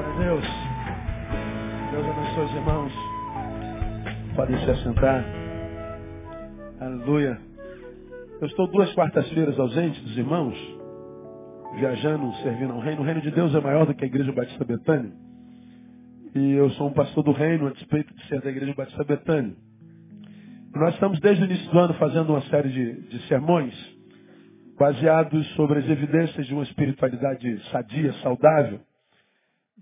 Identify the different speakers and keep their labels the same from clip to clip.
Speaker 1: Glória a Deus. Deus abençoe os irmãos. Podem se assentar. Aleluia. Eu estou duas quartas-feiras ausente dos irmãos, viajando, servindo ao reino. O reino de Deus é maior do que a Igreja Batista Betânia. E eu sou um pastor do reino, a despeito de ser da Igreja Batista Betânia. Nós estamos desde o início do ano fazendo uma série de, de sermões baseados sobre as evidências de uma espiritualidade sadia, saudável.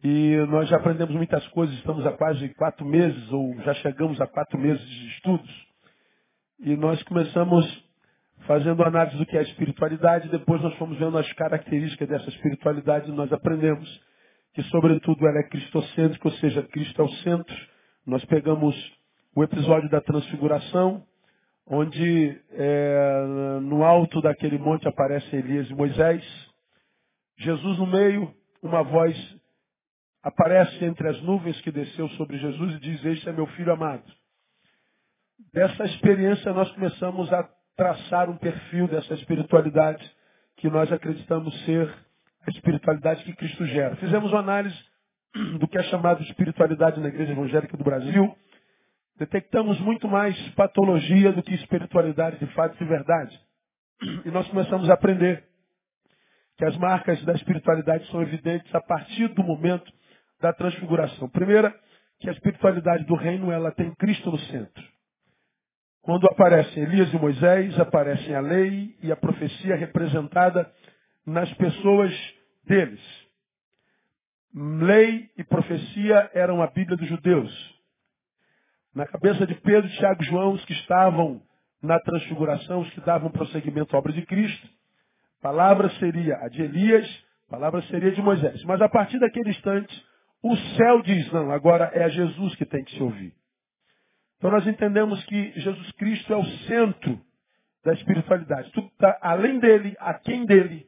Speaker 1: E nós já aprendemos muitas coisas, estamos há quase quatro meses, ou já chegamos a quatro meses de estudos. E nós começamos fazendo análise do que é a espiritualidade, depois nós fomos vendo as características dessa espiritualidade e nós aprendemos que, sobretudo, ela é cristocêntrica, ou seja, Cristo é o centro. Nós pegamos o episódio da transfiguração, onde é, no alto daquele monte aparecem Elias e Moisés. Jesus no meio, uma voz aparece entre as nuvens que desceu sobre Jesus e diz, este é meu filho amado. Dessa experiência nós começamos a traçar um perfil dessa espiritualidade que nós acreditamos ser a espiritualidade que Cristo gera. Fizemos uma análise do que é chamado de espiritualidade na Igreja Evangélica do Brasil, detectamos muito mais patologia do que espiritualidade de fato e verdade. E nós começamos a aprender que as marcas da espiritualidade são evidentes a partir do momento da transfiguração. Primeira, que a espiritualidade do reino ela tem Cristo no centro. Quando aparecem Elias e Moisés, aparecem a lei e a profecia representada nas pessoas deles. Lei e profecia eram a Bíblia dos judeus. Na cabeça de Pedro, Tiago e João, os que estavam na transfiguração, os que davam prosseguimento à obra de Cristo, palavra seria a de Elias, palavra seria de Moisés. Mas a partir daquele instante, o céu diz, não, agora é a Jesus que tem que se ouvir. Então nós entendemos que Jesus Cristo é o centro da espiritualidade. Tudo está além dele, a quem dele,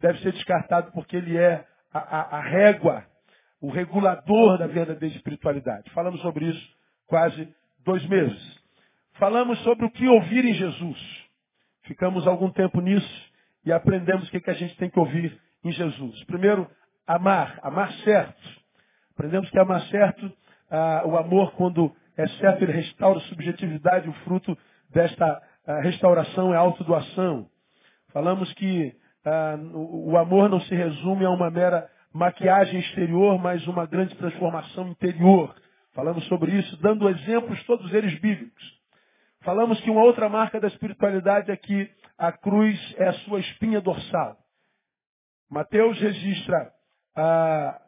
Speaker 1: deve ser descartado porque ele é a, a, a régua, o regulador da verdadeira espiritualidade. Falamos sobre isso quase dois meses. Falamos sobre o que ouvir em Jesus. Ficamos algum tempo nisso e aprendemos o que, que a gente tem que ouvir em Jesus. Primeiro, amar, amar certo. Aprendemos que amar certo, ah, o amor, quando é certo, ele restaura a subjetividade, o fruto desta ah, restauração é a autodoação. Falamos que ah, o, amor não se resume a uma mera maquiagem exterior, mas uma grande transformação interior. Falamos sobre isso, dando exemplos, todos eles bíblicos. Falamos que uma outra marca da espiritualidade é que a cruz é a sua espinha dorsal. Mateus registra ah, ah,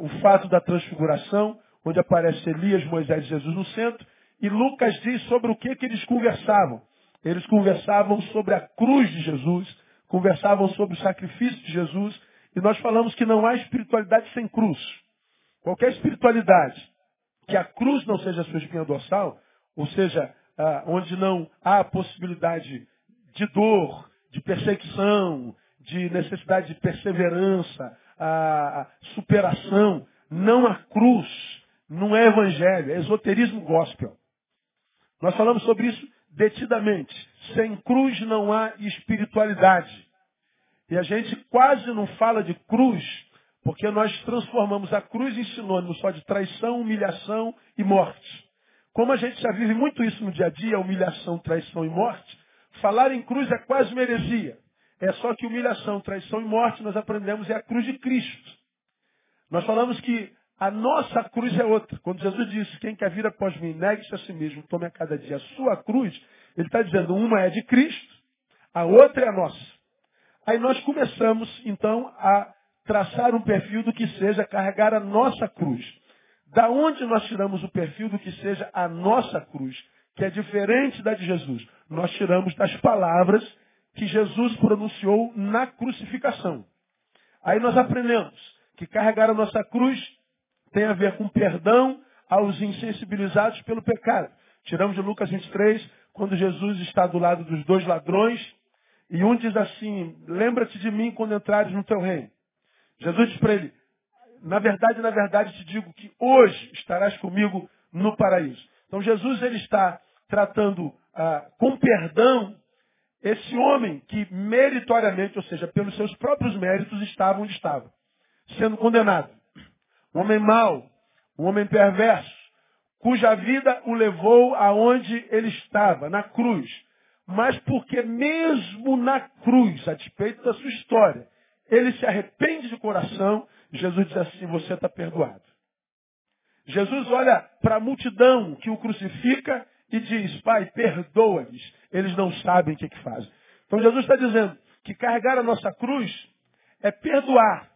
Speaker 1: o fato da transfiguração, onde aparece Elias, Moisés e Jesus no centro, e Lucas diz sobre o que, que eles conversavam. Eles conversavam sobre a cruz de Jesus, conversavam sobre o sacrifício de Jesus, e nós falamos que não há espiritualidade sem cruz. Qualquer espiritualidade que a cruz não seja a sua espinha dorsal, ou seja, ah, onde não há possibilidade de dor, de perseguição, de necessidade de perseverança, a superação, não a cruz, não é evangelho, é esoterismo gospel. Nós falamos sobre isso detidamente. Sem cruz não há espiritualidade. E a gente quase não fala de cruz porque nós transformamos a cruz em sinônimo só de traição, humilhação e morte. Como a gente já vive muito isso no dia a dia, humilhação, traição e morte, falar em cruz é quase uma heresia. É só que humilhação, traição e morte nós aprendemos é a cruz de Cristo. Nós falamos que a nossa cruz é outra. Quando Jesus disse, quem quer vir após mim, negue-se a si mesmo, tome a cada dia a sua cruz, ele está dizendo, uma é de Cristo, a outra é a nossa. Aí nós começamos, então, a traçar um perfil do que seja carregar a nossa cruz. Da onde nós tiramos o perfil do que seja a nossa cruz, que é diferente da de Jesus? Nós tiramos das palavras que Jesus pronunciou na crucificação. Aí nós aprendemos que carregar a nossa cruz tem a ver com perdão aos insensibilizados pelo pecado. Tiramos de Lucas 23, quando Jesus está do lado dos dois ladrões, e um diz assim, lembra-te de mim quando entrares no teu reino. Jesus diz para ele, na verdade, na verdade te digo que hoje estarás comigo no paraíso. Então Jesus ele está tratando ah, com perdão esse homem que meritoriamente, ou seja, pelos seus próprios méritos, estava onde estava, sendo condenado. um homem mau, um homem perverso, cuja vida o levou aonde ele estava, na cruz. Mas porque mesmo na cruz, a despeito da sua história, ele se arrepende de coração, Jesus diz assim, você está perdoado. Jesus olha para a multidão que o crucifica e diz, Pai, perdoa-lhes, eles não sabem o que, que fazem. Então Jesus está dizendo que carregar a nossa cruz é perdoar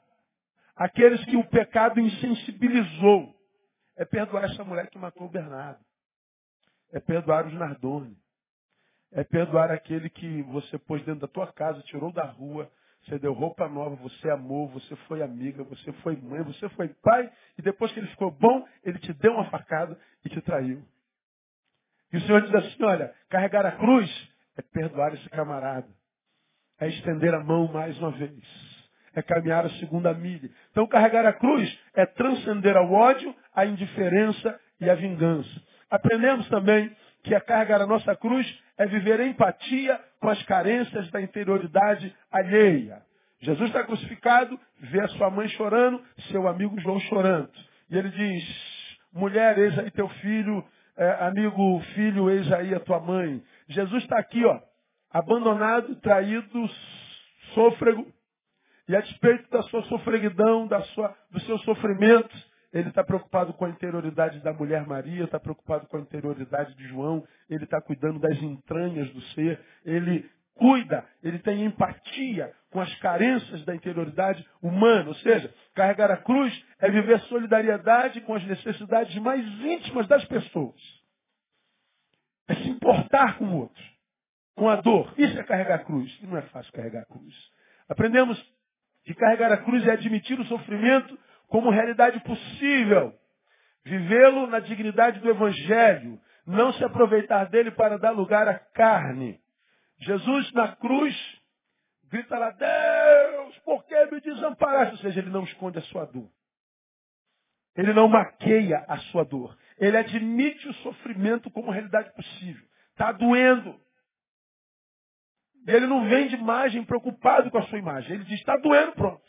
Speaker 1: aqueles que o pecado insensibilizou. É perdoar essa mulher que matou o Bernardo. É perdoar os Nardoni. É perdoar aquele que você pôs dentro da tua casa, tirou da rua, você deu roupa nova, você amou, você foi amiga, você foi mãe, você foi pai, e depois que ele ficou bom, ele te deu uma facada e te traiu. O Senhor diz assim, olha, carregar a cruz é perdoar esse camarada. É estender a mão mais uma vez. É caminhar a segunda milha. Então carregar a cruz é transcender ao ódio, a indiferença e a vingança. Aprendemos também que a carregar a nossa cruz é viver empatia com as carências da interioridade alheia. Jesus está crucificado, vê a sua mãe chorando, seu amigo João chorando. E ele diz, mulher, eis aí teu filho, é, amigo, filho, eis aí a tua mãe. Jesus está aqui, ó, abandonado, traído, sôfrego, e a despeito da sua sofreguidão, da sua, do seu sofrimento, ele está preocupado com a interioridade da mulher Maria, está preocupado com a interioridade de João, ele está cuidando das entranhas do ser, ele cuida, ele tem empatia com as carências da interioridade humana. Ou seja, carregar a cruz é viver solidariedade com as necessidades mais íntimas das pessoas. É se importar com o outro, com a dor. Isso é carregar a cruz. E não é fácil carregar a cruz. Aprendemos que carregar a cruz é admitir o sofrimento como realidade possível. Vivê-lo na dignidade do Evangelho. Não se aproveitar dele para dar lugar à carne. Jesus na cruz grita lá, Deus, por que me desamparaste? Ou seja, ele não esconde a sua dor. Ele não maqueia a sua dor. Ele admite o sofrimento como realidade possível. Está doendo. Ele não vem de imagem preocupado com a sua imagem. Ele diz, está doendo, pronto.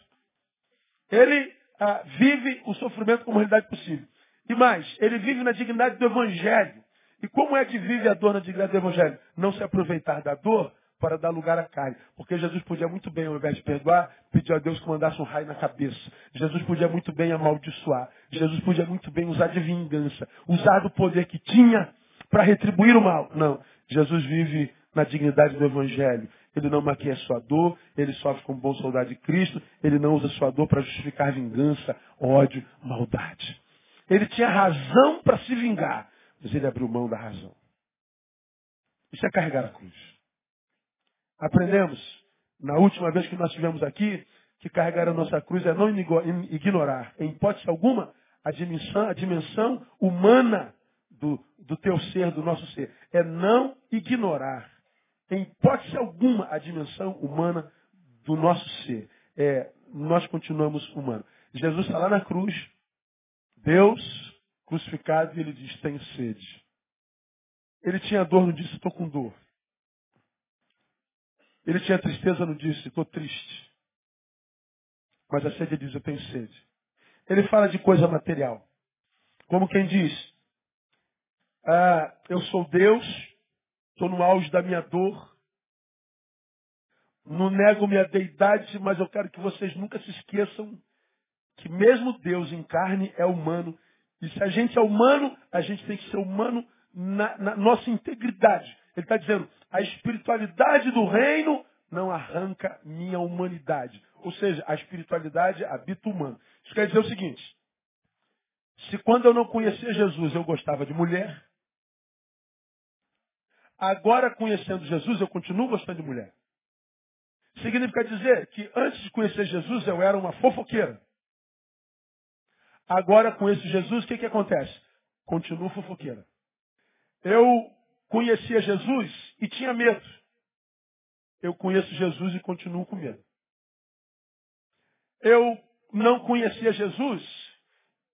Speaker 1: Ele ah, vive o sofrimento como realidade possível. E mais, ele vive na dignidade do Evangelho. E como é que vive a dor na dignidade do Evangelho? Não se aproveitar da dor para dar lugar à carne. Porque Jesus podia muito bem, ao invés de perdoar, pedir a Deus que mandasse um raio na cabeça. Jesus podia muito bem amaldiçoar. Jesus podia muito bem usar de vingança. Usar do poder que tinha para retribuir o mal. Não. Jesus vive na dignidade do Evangelho. Ele não maquia sua dor, ele sofre como bom soldado de Cristo, ele não usa sua dor para justificar vingança, ódio, maldade. Ele tinha razão para se vingar, mas ele abriu mão da razão. Isso é carregar a cruz. Aprendemos, na última vez que nós estivemos aqui, que carregar a nossa cruz é não ignorar, em hipótese alguma, a dimensão, a dimensão humana do, do teu ser, do nosso ser. É não ignorar, em hipótese alguma, a dimensão humana do nosso ser. É, nós continuamos humanos. Jesus está lá na cruz, Deus crucificado, e ele diz, tenho sede. Ele tinha dor, não disse, estou com dor. Ele tinha tristeza, não disse, estou triste. Mas a sede diz, eu tenho sede. Ele fala de coisa material. Como quem diz, ah, eu sou Deus, estou no auge da minha dor, não nego minha deidade, mas eu quero que vocês nunca se esqueçam que mesmo Deus em carne é humano. E se a gente é humano, a gente tem que ser humano na, na nossa integridade. Ele está dizendo, a espiritualidade do reino não arranca minha humanidade. Ou seja, a espiritualidade habita o humano. Isso quer dizer o seguinte: se quando eu não conhecia Jesus eu gostava de mulher, agora conhecendo Jesus eu continuo gostando de mulher. Significa dizer que antes de conhecer Jesus eu era uma fofoqueira. Agora conheço Jesus, o que, que acontece? Continuo fofoqueira. Eu conhecia Jesus e tinha medo. Eu conheço Jesus e continuo com medo. Eu não conhecia Jesus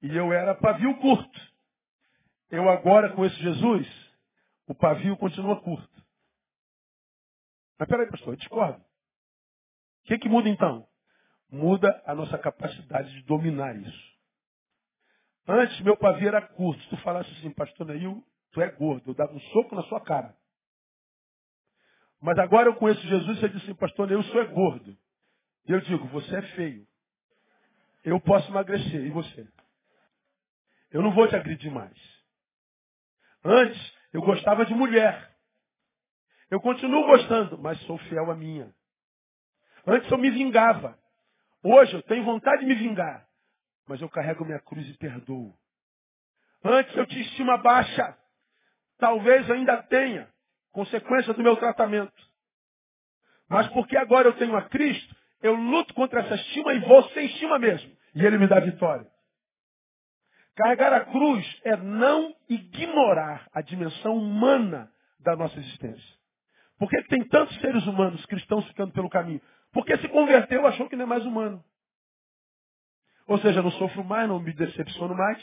Speaker 1: e eu era pavio curto. Eu agora conheço Jesus, o pavio continua curto. Mas peraí, pastor, eu discordo. O que, que muda então? Muda a nossa capacidade de dominar isso. Antes, meu pavio era curto. Se tu falasse assim, pastor Neil, tu é gordo. Eu dava um soco na sua cara. Mas agora eu conheço Jesus e você disse assim, pastor Neil, o senhor é gordo. E eu digo, você é feio. Eu posso emagrecer. E você? Eu não vou te agredir mais. Antes, eu gostava de mulher. Eu continuo gostando, mas sou fiel à minha. Antes eu me vingava. Hoje eu tenho vontade de me vingar. Mas eu carrego minha cruz e perdoo. Antes eu tinha estima baixa. Talvez ainda tenha. Consequência do meu tratamento. Mas porque agora eu tenho a Cristo, eu luto contra essa estima e vou sem estima mesmo. E Ele me dá vitória. Carregar a cruz é não ignorar a dimensão humana da nossa existência. Por que tem tantos seres humanos cristãos ficando pelo caminho? Porque se converteu, achou que não é mais humano. Ou seja, não sofro mais, não me decepciono mais.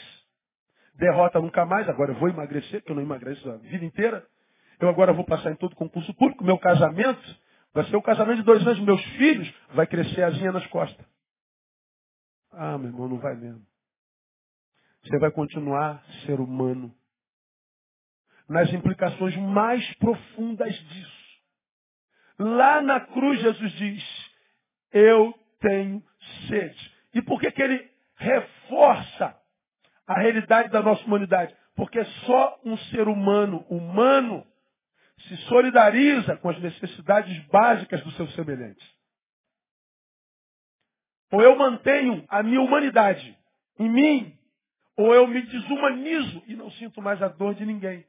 Speaker 1: Derrota nunca mais, agora eu vou emagrecer, porque eu não emagreço a vida inteira. Eu agora vou passar em todo concurso público. Meu casamento vai ser o casamento de dois anos. Meus filhos vai crescer asinha nas costas. Ah, meu irmão, não vai mesmo. Você vai continuar ser humano. Nas implicações mais profundas disso. Lá na cruz Jesus diz, eu tenho sede. E por que, que ele reforça a realidade da nossa humanidade? Porque só um ser humano, humano, se solidariza com as necessidades básicas dos seus semelhantes. Ou eu mantenho a minha humanidade em mim, ou eu me desumanizo e não sinto mais a dor de ninguém.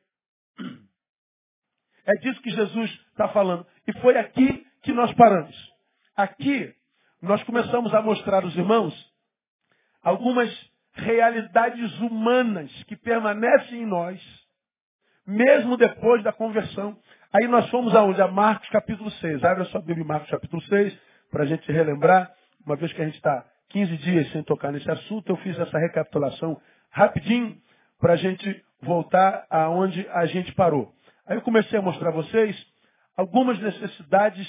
Speaker 1: É disso que Jesus está falando. E foi aqui que nós paramos. Aqui nós começamos a mostrar aos irmãos algumas realidades humanas que permanecem em nós, mesmo depois da conversão. Aí nós fomos aonde? A Marcos capítulo 6. Abre a sua Bíblia em Marcos capítulo 6, para a gente relembrar, uma vez que a gente está 15 dias sem tocar nesse assunto, eu fiz essa recapitulação rapidinho para a gente voltar aonde a gente parou. Aí eu comecei a mostrar a vocês algumas necessidades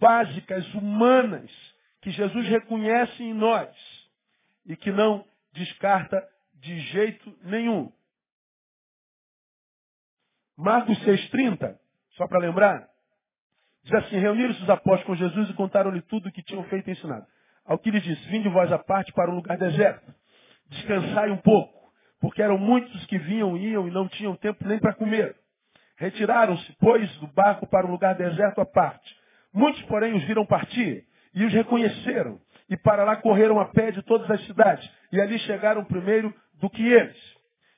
Speaker 1: básicas, humanas, que Jesus reconhece em nós e que não descarta de jeito nenhum. Marcos 6,30, só para lembrar, diz assim, reuniram-se os apóstolos com Jesus e contaram-lhe tudo o que tinham feito e ensinado. Ao que lhe disse, vinde vós à parte para um lugar deserto, descansai um pouco, porque eram muitos que vinham e iam e não tinham tempo nem para comer. Retiraram-se, pois, do barco para um lugar deserto à parte. Muitos, porém, os viram partir e os reconheceram. E para lá correram a pé de todas as cidades. E ali chegaram primeiro do que eles.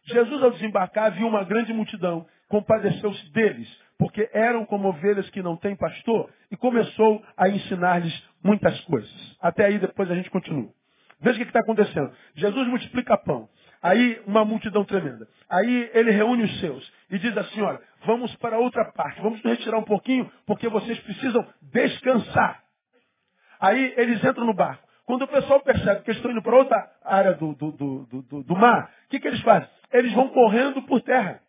Speaker 1: Jesus, ao desembarcar, viu uma grande multidão. Compadeceu-se deles, porque eram como ovelhas que não têm pastor. E começou a ensinar-lhes muitas coisas. Até aí, depois a gente continua. Veja o que está acontecendo. Jesus multiplica pão. Aí uma multidão tremenda. Aí ele reúne os seus e diz assim, olha, vamos para outra parte, vamos nos retirar um pouquinho, porque vocês precisam descansar. Aí eles entram no barco. Quando o pessoal percebe que eles estão indo para outra área do, do, do, do, do mar, o que, que eles fazem? Eles vão correndo por terra.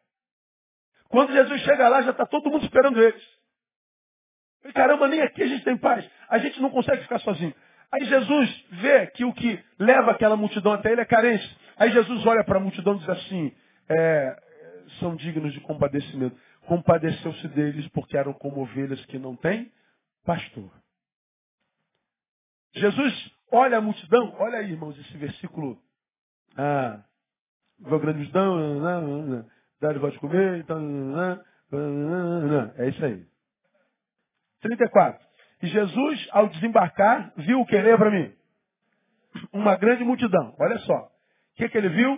Speaker 1: Quando Jesus chega lá, já está todo mundo esperando eles. Caramba, nem aqui a gente tem paz. A gente não consegue ficar sozinho. Aí Jesus vê que o que leva aquela multidão até ele é carência. Aí Jesus olha para a multidão e diz assim, é, são dignos de compadecimento. Compadeceu-se deles porque eram como ovelhas que não têm pastor. Jesus olha a multidão, olha aí, irmãos, esse versículo. Ah, a grande multidão, dá-lhe voz de comer, então, é isso aí. 34. E Jesus, ao desembarcar, viu o que? Lê para mim. Uma grande multidão. Olha só. O que, que ele viu?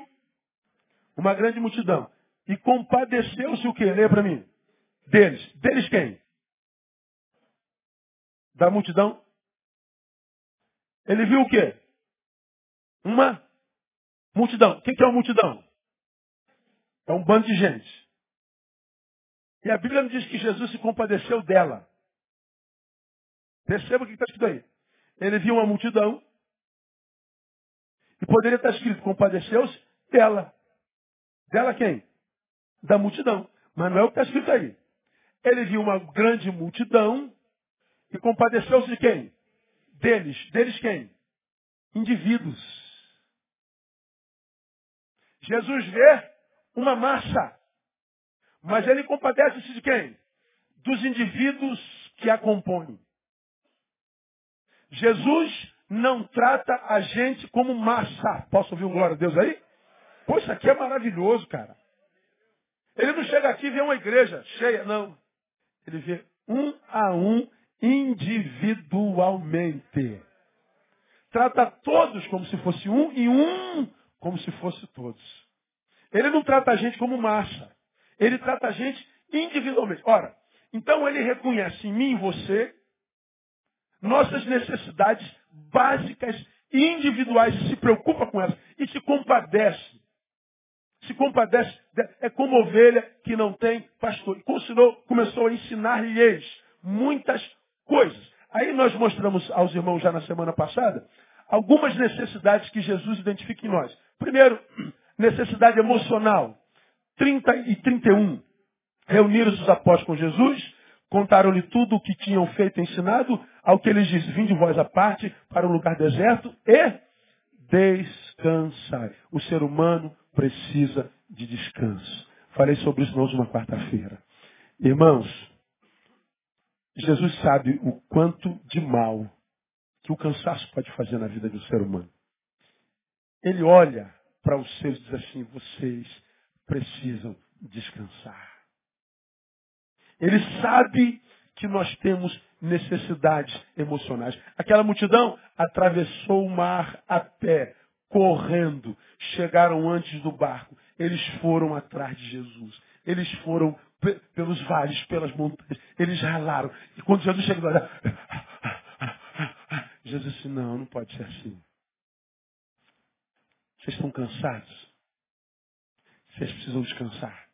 Speaker 1: Uma grande multidão. E compadeceu-se o que? Lê para mim. Deles. Deles quem? Da multidão. Ele viu o quê? Uma multidão. O que, é uma multidão? É um bando de gente. E a Bíblia diz que Jesus se compadeceu dela. Perceba o que está escrito aí. Ele viu uma multidão e poderia estar escrito, compadeceu-se dela. Dela quem? Da multidão. Mas não é o que está escrito aí. Ele viu uma grande multidão e compadeceu-se de quem? Deles. Deles quem? Indivíduos. Jesus vê uma massa. Mas ele compadece-se de quem? Dos indivíduos que a compõem. Jesus não trata a gente como massa. Posso ouvir um glória a Deus aí? Pô, isso aqui é maravilhoso, cara. Ele não chega aqui e vê uma igreja cheia, não. Ele vê um a um individualmente. Trata todos como se fosse um e um como se fosse todos. Ele não trata a gente como massa. Ele trata a gente individualmente. Ora, então ele reconhece em mim e você nossas necessidades básicas e individuais e se preocupa com elas e se compadece. Se compadece, é como ovelha que não tem pastor. E começou, a ensinar-lhes muitas coisas. Aí nós mostramos aos irmãos já na semana passada algumas necessidades que Jesus identifica em nós. Primeiro, necessidade emocional. 30 e 31. Reuniram-se os apóstolos com Jesus, contaram-lhe tudo o que tinham feito e ensinado, ao que eles disse, vinde vós à parte para um lugar deserto e descansai. O ser humano precisa de descanso. Falei sobre isso na última quarta-feira. Irmãos, Jesus sabe o quanto de mal que o cansaço pode fazer na vida do ser humano. Ele olha para os seus e diz assim, vocês precisam descansar. Ele sabe que nós temos necessidades emocionais. Aquela multidão atravessou o mar a pé, correndo, chegaram antes do barco. Eles foram atrás de Jesus. Eles foram pelos vales, pelas montanhas. Eles ralaram. E quando Jesus chegou lá, Jesus disse, não, não pode ser assim. Vocês estão cansados. Vocês precisam descansar.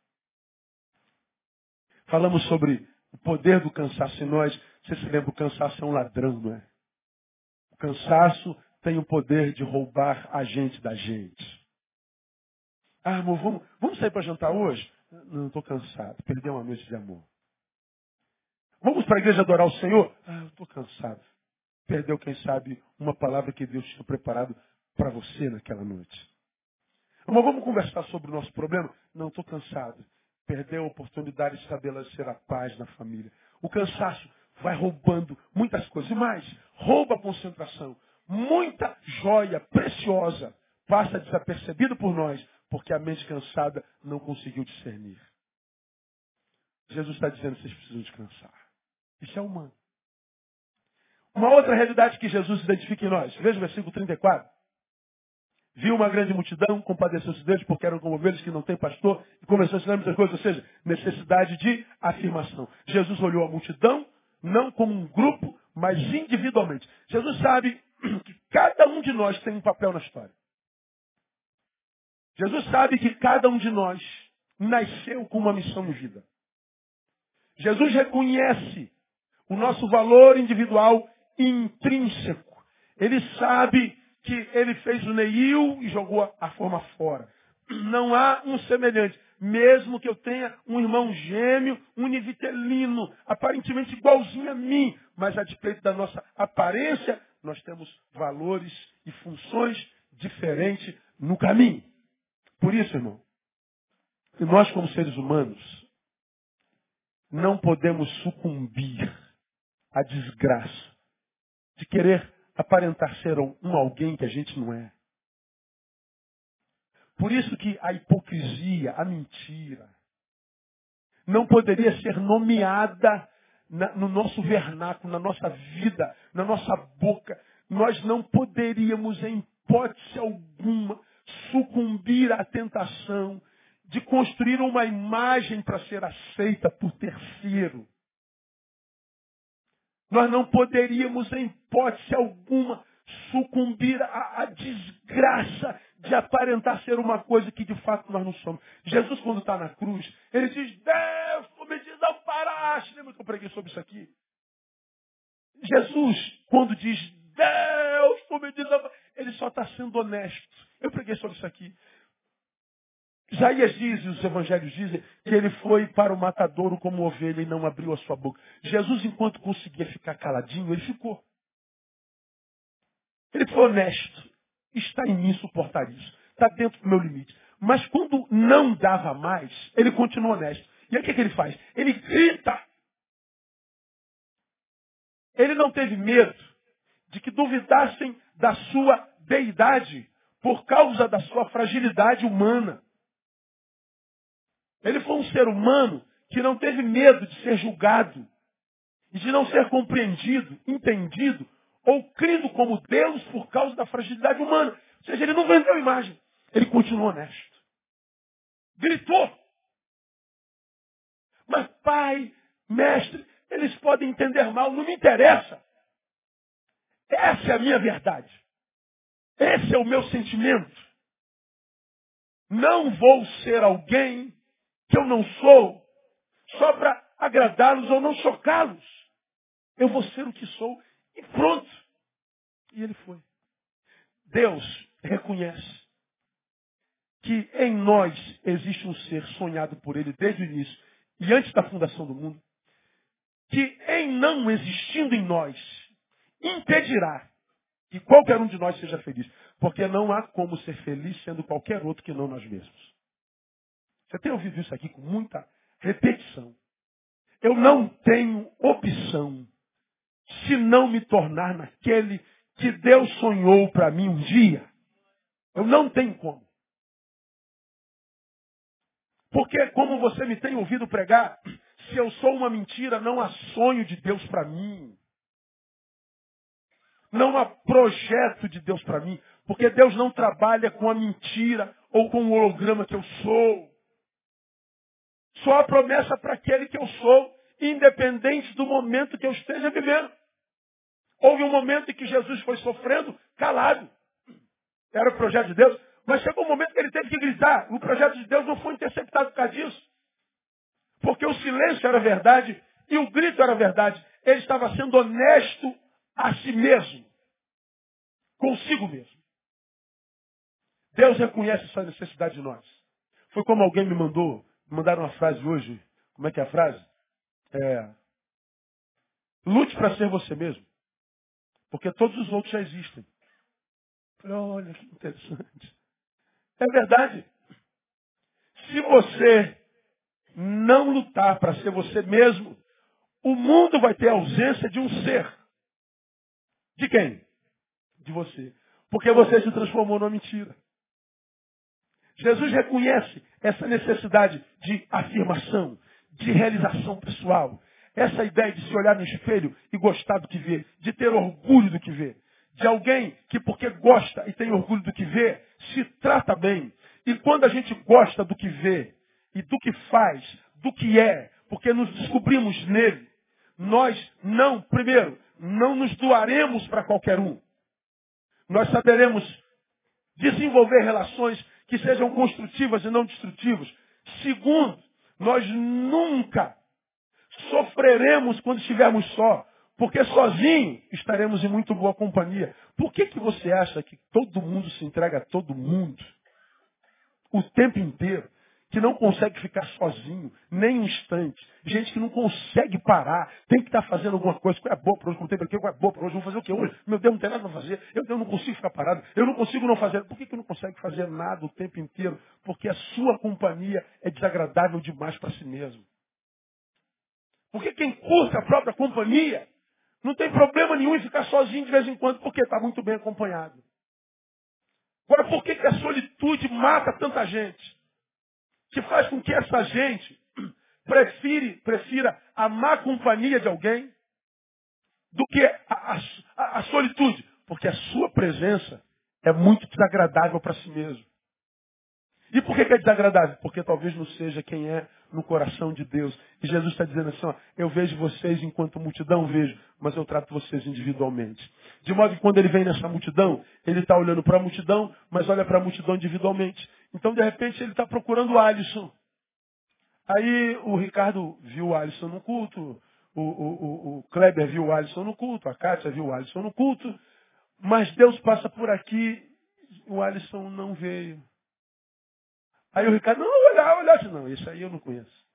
Speaker 1: Falamos sobre o poder do cansaço em nós. Você se lembra, o cansaço é um ladrão, não é? O cansaço tem o poder de roubar a gente da gente. Ah, amor, vamos, vamos sair para jantar hoje? Não, estou cansado. Perdi uma noite de amor. Vamos para a igreja adorar o Senhor? Ah, eu estou cansado. Perdeu, quem sabe, uma palavra que Deus tinha preparado para você naquela noite. Amor, vamos conversar sobre o nosso problema? Não, estou cansado. Perdeu a oportunidade de estabelecer a paz na família. O cansaço vai roubando muitas coisas. E mais, rouba a concentração. Muita joia preciosa passa desapercebida por nós, porque a mente cansada não conseguiu discernir. Jesus está dizendo que vocês precisam descansar. Isso é humano. Uma outra realidade que Jesus identifica em nós. Veja o versículo 34. Viu uma grande multidão, compadeceu-se deles porque eram como ovelhas que não têm pastor e começou a ensinar muitas coisas, ou seja, necessidade de afirmação. Jesus olhou a multidão não como um grupo, mas individualmente. Jesus sabe que cada um de nós tem um papel na história. Jesus sabe que cada um de nós nasceu com uma missão em vida. Jesus reconhece o nosso valor individual intrínseco. Ele sabe que ele fez o Neil e jogou a forma fora. Não há um semelhante. Mesmo que eu tenha um irmão gêmeo, univitelino, aparentemente igualzinho a mim, mas a despeito da nossa aparência, nós temos valores e funções diferentes no caminho. Por isso, irmão, nós como seres humanos não podemos sucumbir à desgraça de querer aparentar ser um, um alguém que a gente não é. Por isso que a hipocrisia, a mentira, não poderia ser nomeada na, no nosso vernáculo, na nossa vida, na nossa boca. Nós não poderíamos, em hipótese alguma, sucumbir à tentação de construir uma imagem para ser aceita por terceiro. Nós não poderíamos, em hipótese alguma, sucumbir à, desgraça de aparentar ser uma coisa que de fato nós não somos. Jesus, quando está na cruz, ele diz, Deus, me desamparaste. Lembra que eu preguei sobre isso aqui? Jesus, quando diz, Deus, me desamparaste, ele só está sendo honesto. Eu preguei sobre isso aqui. Isaías diz, e os evangelhos dizem, que ele foi para o matadouro como ovelha e não abriu a sua boca. Jesus, enquanto conseguia ficar caladinho, ele ficou. Ele foi honesto. Está em mim suportar isso. Está dentro do meu limite. Mas quando não dava mais, ele continua honesto. E aí o que, que ele faz? Ele grita. Ele não teve medo de que duvidassem da sua deidade por causa da sua fragilidade humana. Ele foi um ser humano que não teve medo de ser julgado e de não ser compreendido, entendido ou crido como Deus por causa da fragilidade humana. Ou seja, ele não vendeu imagem, ele continuou honesto. Gritou. Mas pai, mestre, eles podem entender mal, não me interessa. Essa é a minha verdade. Esse é o meu sentimento. Não vou ser alguém que eu não sou só para agradá-los ou não chocá-los. Eu vou ser o que sou e pronto. E ele foi. Deus reconhece que em nós existe um ser sonhado por ele desde o início e antes da fundação do mundo, que em não existindo em nós impedirá que qualquer um de nós seja feliz. Porque não há como ser feliz sendo qualquer outro que não nós mesmos. Você tem ouvido isso aqui com muita repetição. Eu não tenho opção se não me tornar naquele que Deus sonhou para mim um dia. Eu não tenho como. Porque, como você me tem ouvido pregar, se eu sou uma mentira, não há sonho de Deus para mim. Não há projeto de Deus para mim. Porque Deus não trabalha com a mentira ou com o holograma que eu sou. Só há promessa para aquele que eu sou, independente do momento que eu esteja vivendo. Houve um momento em que Jesus foi sofrendo calado. Era o projeto de Deus. Mas chegou um momento que ele teve que gritar. O projeto de Deus não foi interceptado por causa disso. Porque o silêncio era verdade e o grito era verdade. Ele estava sendo honesto a si mesmo. Consigo mesmo. Deus reconhece essa necessidade de nós. Foi como alguém me mandou, me mandaram uma frase hoje. Como é que é a frase? É, lute para ser você mesmo. Porque todos os outros já existem. Olha que interessante. É verdade. Se você não lutar para ser você mesmo, o mundo vai ter ausência de um ser. De quem? De você. Porque você se transformou numa mentira. Jesus reconhece essa necessidade de afirmação, de realização pessoal. Essa ideia de se olhar no espelho e gostar do que vê, de ter orgulho do que vê. De alguém que, porque gosta e tem orgulho do que vê, se trata bem. E quando a gente gosta do que vê e do que faz, do que é, porque nos descobrimos nele, nós não, primeiro, não nos doaremos para qualquer um. Nós saberemos desenvolver relações que sejam construtivas e não destrutivas. Segundo, nós nunca sofreremos quando estivermos só, porque sozinho estaremos em muito boa companhia. Por que, que você acha que todo mundo se entrega a todo mundo? O tempo inteiro que não consegue ficar sozinho, nem um instante. Gente que não consegue parar, tem que estar fazendo alguma coisa. Qual é boa para hoje? Não tem para quê? Qual é boa para hoje? Vamos fazer o que hoje? Meu Deus, não tem nada para fazer. Eu, não consigo ficar parado. Eu não consigo não fazer. Por que, que não consegue fazer nada o tempo inteiro? Porque a sua companhia é desagradável demais para si mesmo. Porque quem curta a própria companhia não tem problema nenhum em ficar sozinho de vez em quando, porque está muito bem acompanhado. Agora, por que, que a solitude mata tanta gente? Que faz com que essa gente prefire, prefira a má companhia de alguém do que a, a, a solitude. Porque a sua presença é muito desagradável para si mesmo. E por que, é desagradável? Porque talvez não seja quem é no coração de Deus. E Jesus está dizendo assim, ó, eu vejo vocês enquanto multidão vejo, mas eu trato vocês individualmente. De modo que quando ele vem nessa multidão, ele está olhando para a multidão, mas olha para a multidão individualmente. Então, de repente, ele está procurando o Alisson. Aí o Ricardo viu o Alisson no culto, o, o, o, o Kleber viu o Alisson no culto, a Kátia viu o Alisson no culto, mas Deus passa por aqui, o Alisson não veio. Aí o Ricardo, não, olhar, olhar. Não, isso aí eu não conheço.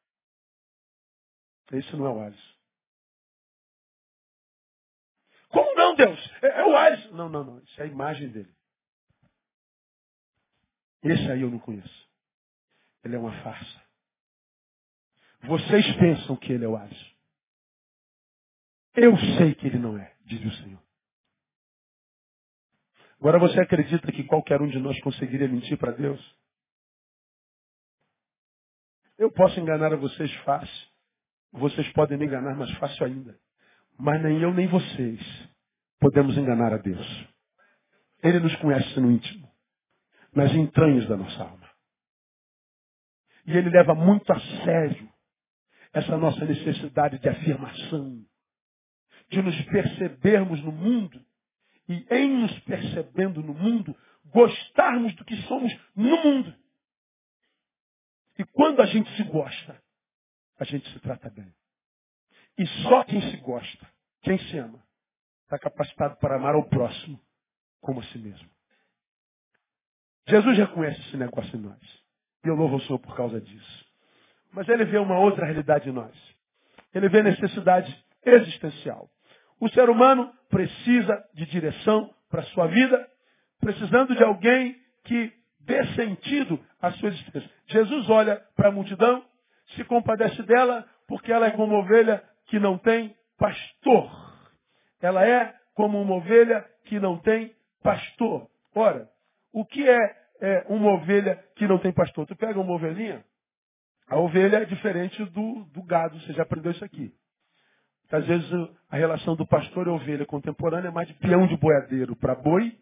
Speaker 1: Esse não é o Alisson. Como não, Deus? É, é o Alisson. Não, não, não. Isso é a imagem dele. Esse aí eu não conheço. ele é uma farsa. Vocês pensam que ele é o Hades. Eu sei que ele não é, diz o Senhor. Agora você acredita que qualquer um de nós conseguiria mentir para Deus? Eu posso enganar a vocês fácil. Vocês podem me enganar mais fácil ainda. Mas nem eu nem vocês podemos enganar a Deus. Ele nos conhece no íntimo, nas entranhas da nossa alma. E ele leva muito a sério essa nossa necessidade de afirmação, de nos percebermos no mundo e em nos percebendo no mundo, gostarmos do que somos no mundo. E quando a gente se gosta, a gente se trata bem. E só quem se gosta, quem se ama, está capacitado para amar ao próximo como a si mesmo. Jesus reconhece esse negócio em nós. E eu louvo o Senhor por causa disso. Mas ele vê uma outra realidade em nós. Ele vê necessidade existencial. O ser humano precisa de direção para a sua vida, precisando de alguém que dê sentido à sua existência. Jesus olha para a multidão, se compadece dela, porque ela é como uma ovelha que não tem pastor. Ela é como uma ovelha que não tem pastor. Ora, o que é, é uma ovelha que não tem pastor? Tu pega uma ovelhinha, a ovelha é diferente do, do gado, você já aprendeu isso aqui. Às vezes a relação do pastor e ovelha contemporânea é mais de peão de boiadeiro para boi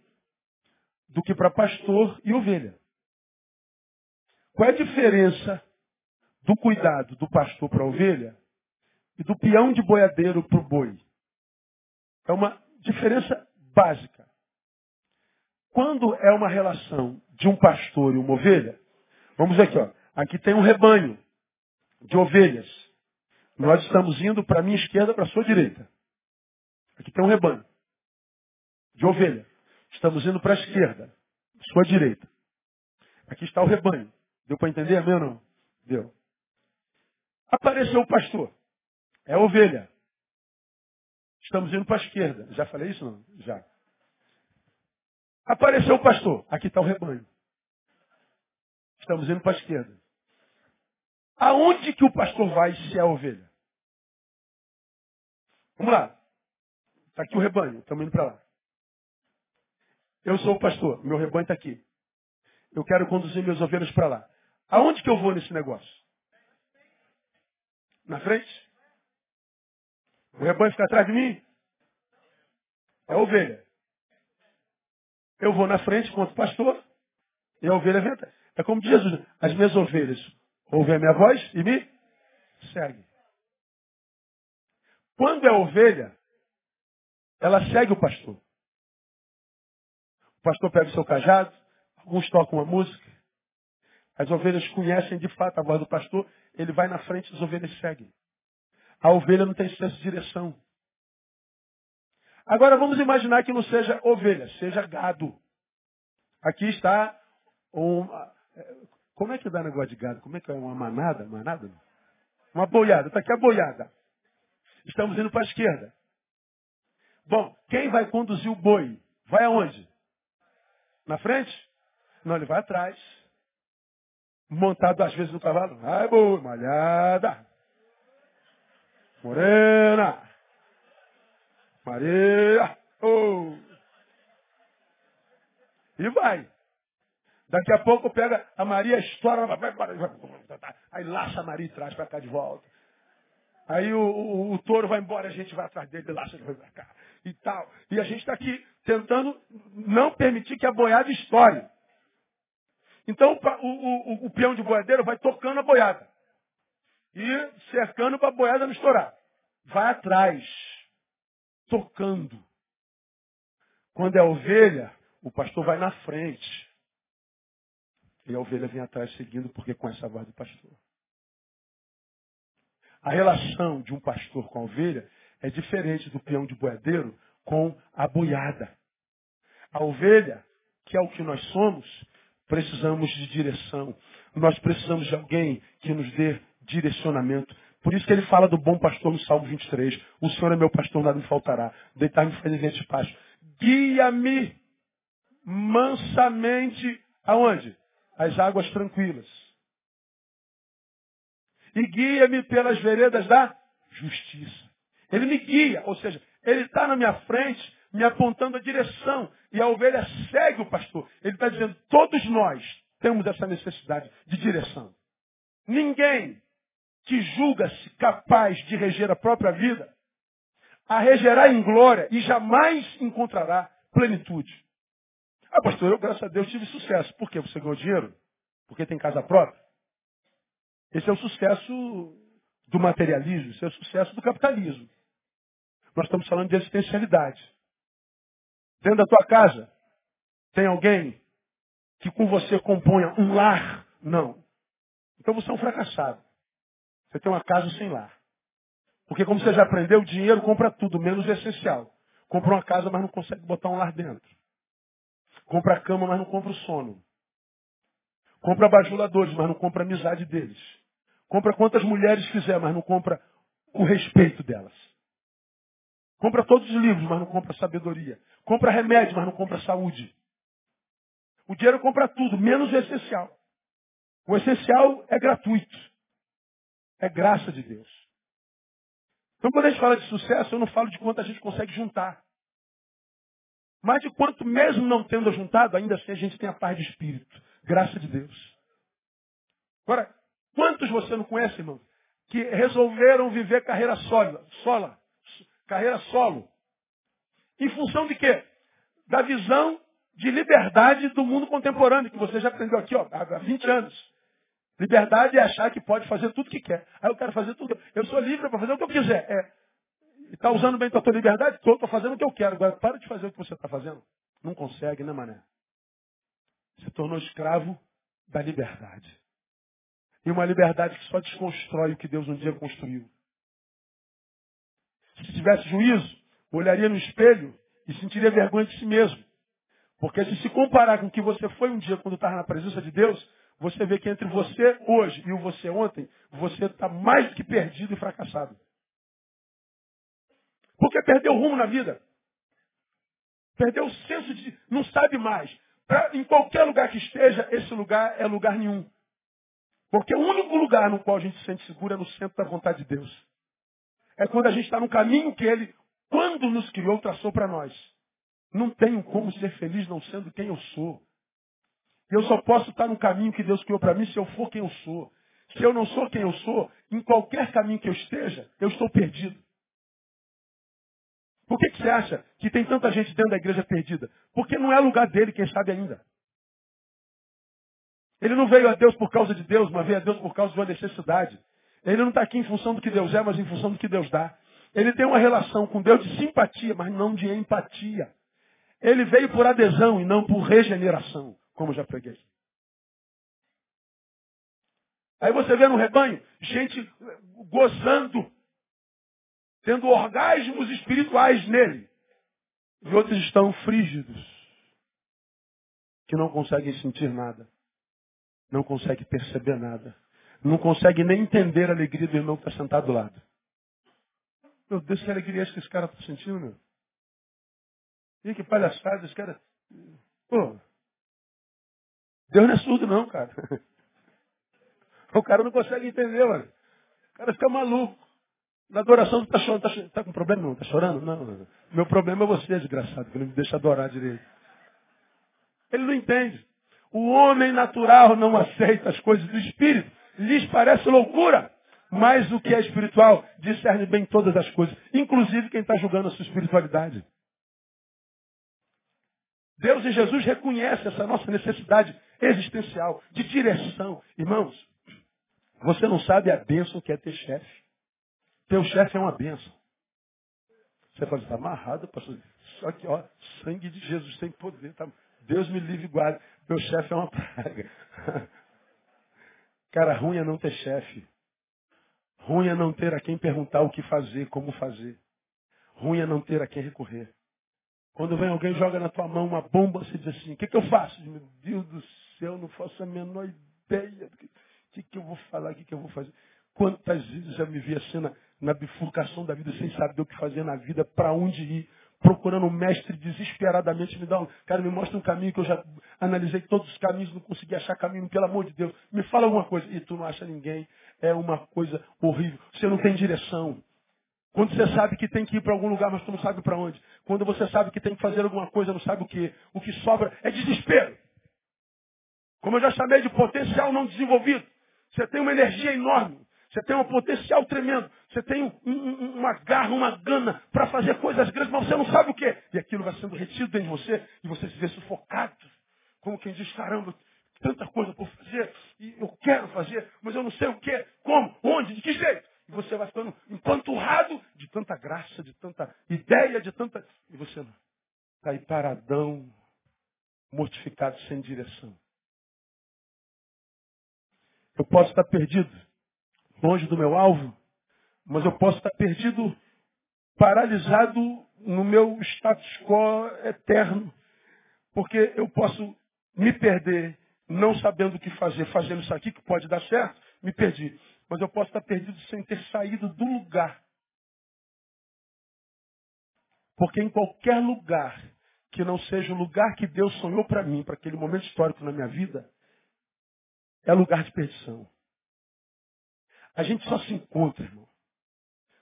Speaker 1: do que para pastor e ovelha. Qual é a diferença do cuidado do pastor para a ovelha e do peão de boiadeiro para o boi? É uma diferença básica. Quando é uma relação de um pastor e uma ovelha, vamos aqui, ó. Aqui tem um rebanho de ovelhas. Nós estamos indo para a minha esquerda, para a sua direita. Aqui tem um rebanho de ovelha. Estamos indo para a esquerda, sua direita. Aqui está o rebanho. Deu para entender, ou não? Deu. Apareceu o pastor. É a ovelha. Estamos indo para a esquerda. Já falei isso não? Já. Apareceu o pastor. Aqui está o rebanho. Estamos indo para a esquerda. Aonde que o pastor vai se é a ovelha? Vamos lá. Está aqui o rebanho, estamos indo para lá. Eu sou o pastor, meu rebanho está aqui. Eu quero conduzir meus ovelhas para lá. Aonde que eu vou nesse negócio? Na frente? O rebanho fica atrás de mim? É ovelha. Eu vou na frente quanto pastor e a ovelha vem atrás. É como diz Jesus, as minhas ovelhas ouvem a minha voz e me seguem. Quando é ovelha, ela segue o pastor. Pastor pega o seu cajado, alguns tocam uma música. As ovelhas conhecem de fato a voz do pastor, ele vai na frente e as ovelhas seguem. A ovelha não tem senso de direção. Agora vamos imaginar que não seja ovelha, seja gado. Aqui está um. Como é que dá negócio de gado? Como é que é? Uma manada? Manada? Uma boiada. Está aqui a boiada. Estamos indo para a esquerda. Bom, quem vai conduzir o boi? Vai aonde? Na frente? Não, ele vai atrás. Montado às vezes no cavalo. Vai, boi, malhada. Morena. Maria. Oh. E vai. Daqui a pouco pega a Maria, estoura, vai, vai, vai, aí laça a Maria e traz para cá de volta. Aí o, o, o, touro vai embora, a gente vai atrás dele, lá ele vai pra cá. E tal. E a gente está aqui tentando não permitir que a boiada estoure. Então o, o, o, peão de boiadeiro vai tocando a boiada. E cercando para a boiada não estourar. Vai atrás. Tocando. Quando é ovelha, o pastor vai na frente. E a ovelha vem atrás seguindo porque conhece a voz do pastor. A relação de um pastor com a ovelha é diferente do peão de boiadeiro com a boiada. A ovelha, que é o que nós somos, precisamos de direção. Nós precisamos de alguém que nos dê direcionamento. Por isso que ele fala do bom pastor no Salmo 23. O Senhor é meu pastor, nada me faltará. Deitar-me faz de espaço. Guia-me mansamente aonde? As águas tranquilas. e guia-me pelas veredas da justiça. Ele me guia, ou seja, ele está na minha frente, me apontando a direção. E a ovelha segue o pastor. Ele está dizendo, todos nós temos essa necessidade de direção. Ninguém que julga-se capaz de reger a própria vida, a regerá em glória e jamais encontrará plenitude. Ah, pastor, eu, graças a Deus, tive sucesso. Por quê? Você ganhou dinheiro? Porque tem casa própria? Esse é o sucesso do materialismo, esse é o sucesso do capitalismo. Nós estamos falando de existencialidade. Dentro da tua casa, tem alguém que com você componha um lar? Não. Então você é um fracassado. Você tem uma casa sem lar. Porque como você já aprendeu, o dinheiro compra tudo, menos o essencial. Compra uma casa, mas não consegue botar um lar dentro. Compra a cama, mas não compra o sono. Compra bajuladores, mas não compra a amizade deles. Compra quantas mulheres quiser, mas não compra o respeito delas. Compra todos os livros, mas não compra sabedoria. Compra remédio, mas não compra saúde. O dinheiro compra tudo, menos o essencial. O essencial é gratuito. É graça de Deus. Então, quando a gente fala de sucesso, eu não falo de quanto a gente consegue juntar. Mas de quanto, mesmo não tendo juntado, ainda assim a gente tem a paz de espírito. Graça de Deus. Agora, quantos você não conhece, irmão? Que resolveram viver carreira sólida, sola, carreira solo. Em função de quê? Da visão de liberdade do mundo contemporâneo, que você já aprendeu aqui ó, há 20 anos. Liberdade é achar que pode fazer tudo o que quer. Aí eu quero fazer tudo. Eu sou livre para fazer o que eu quiser. É. Está usando bem a tua liberdade? Estou fazendo o que eu quero. Agora, para de fazer o que você está fazendo. Não consegue, né, mané? Se tornou escravo da liberdade. E uma liberdade que só desconstrói o que Deus um dia construiu. Se tivesse juízo, olharia no espelho e sentiria vergonha de si mesmo. Porque se se comparar com o que você foi um dia quando estava na presença de Deus, você vê que entre você hoje e o você ontem, você está mais que perdido e fracassado. Porque perdeu o rumo na vida. Perdeu o senso de. não sabe mais. Pra, em qualquer lugar que esteja, esse lugar é lugar nenhum. Porque o único lugar no qual a gente se sente seguro é no centro da vontade de Deus. É quando a gente está no caminho que Ele, quando nos criou, traçou para nós. Não tenho como ser feliz não sendo quem eu sou. Eu só posso estar no caminho que Deus criou para mim se eu for quem eu sou. Se eu não sou quem eu sou, em qualquer caminho que eu esteja, eu estou perdido. Por que, que você acha que tem tanta gente dentro da igreja perdida? Porque não é lugar dele, quem sabe ainda. Ele não veio a Deus por causa de Deus, mas veio a Deus por causa de uma necessidade. Ele não está aqui em função do que Deus é, mas em função do que Deus dá. Ele tem uma relação com Deus de simpatia, mas não de empatia. Ele veio por adesão e não por regeneração como já preguei. Aí você vê no rebanho gente gozando, tendo orgasmos espirituais nele. E outros estão frígidos, que não conseguem sentir nada, não conseguem perceber nada, não conseguem nem entender a alegria do irmão que está sentado do lado. Meu Deus, que alegria é que esse cara está sentindo, meu? E que palhaçada, esse cara. Pô, Deus não é surdo não, cara. O cara não consegue entender, mano. O cara fica maluco. Na adoração tu tá chorando, tá, tá com problema não? Tá chorando? Não, não. Meu problema é você, desgraçado, que não me deixa adorar direito. Ele não entende. O homem natural não aceita as coisas do Espírito. Lhes parece loucura. Mas o que é espiritual discerne bem todas as coisas. Inclusive quem está julgando a sua espiritualidade. Deus e Jesus reconhecem essa nossa necessidade existencial, de direção. Irmãos, você não sabe a bênção que é ter chefe. Teu chefe é uma bênção. Você pode estar amarrado, pastor. Só que, ó, sangue de Jesus tem poder. Tá? Deus me livre e guarde. Meu chefe é uma praga. Cara, ruim é não ter chefe. Ruim é não ter a quem perguntar o que fazer, como fazer. Ruim é não ter a quem recorrer. Quando vem alguém joga na tua mão uma bomba, você diz assim, o que, que eu faço? Meu Deus do céu, não faço a menor ideia. O que, que eu vou falar, o que, que eu vou fazer? Quantas vezes eu me vi assim na, na bifurcação da vida sem saber o que fazer na vida, para onde ir. Procurando um mestre desesperadamente, me dá um, cara, me mostra um caminho que eu já analisei todos os caminhos, não consegui achar caminho, pelo amor de Deus, me fala alguma coisa. E tu não acha ninguém, é uma coisa horrível. Você não tem direção. Quando você sabe que tem que ir para algum lugar, mas tu não sabe para onde. Quando você sabe que tem que fazer alguma coisa, não sabe o que. O que sobra é desespero. Como eu já chamei de potencial não desenvolvido. Você tem uma energia enorme. Você tem um potencial tremendo. Você tem um, um, uma garra, uma gana para fazer coisas grandes, mas você não sabe o que. E aquilo vai sendo retido dentro de você e você se vê sufocado. Como quem diz, caramba, tanta coisa por fazer, e eu quero fazer, mas eu não sei o que, como, onde, de que jeito. E você vai ficando empanturrado de tanta graça, de tanta ideia, de tanta. E você está aí paradão, mortificado, sem direção. Eu posso estar perdido, longe do meu alvo, mas eu posso estar perdido, paralisado no meu status quo eterno. Porque eu posso me perder não sabendo o que fazer, fazendo isso aqui que pode dar certo, me perdi. Mas eu posso estar perdido sem ter saído do lugar. Porque em qualquer lugar que não seja o lugar que Deus sonhou para mim, para aquele momento histórico na minha vida, é lugar de perdição. A gente só se encontra, irmão,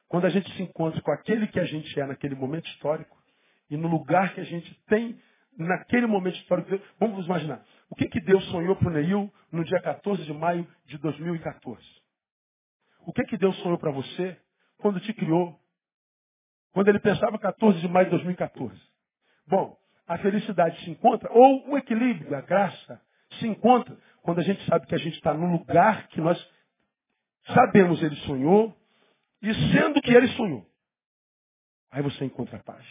Speaker 1: quando a gente se encontra com aquele que a gente é naquele momento histórico e no lugar que a gente tem naquele momento histórico. Vamos imaginar. O que, que Deus sonhou para o Neil no dia 14 de maio de 2014? O que, que Deus sonhou para você quando te criou? Quando ele pensava 14 de maio de 2014. Bom, a felicidade se encontra, ou o equilíbrio, a graça, se encontra quando a gente sabe que a gente está no lugar que nós sabemos ele sonhou, e sendo que ele sonhou. Aí você encontra a paz.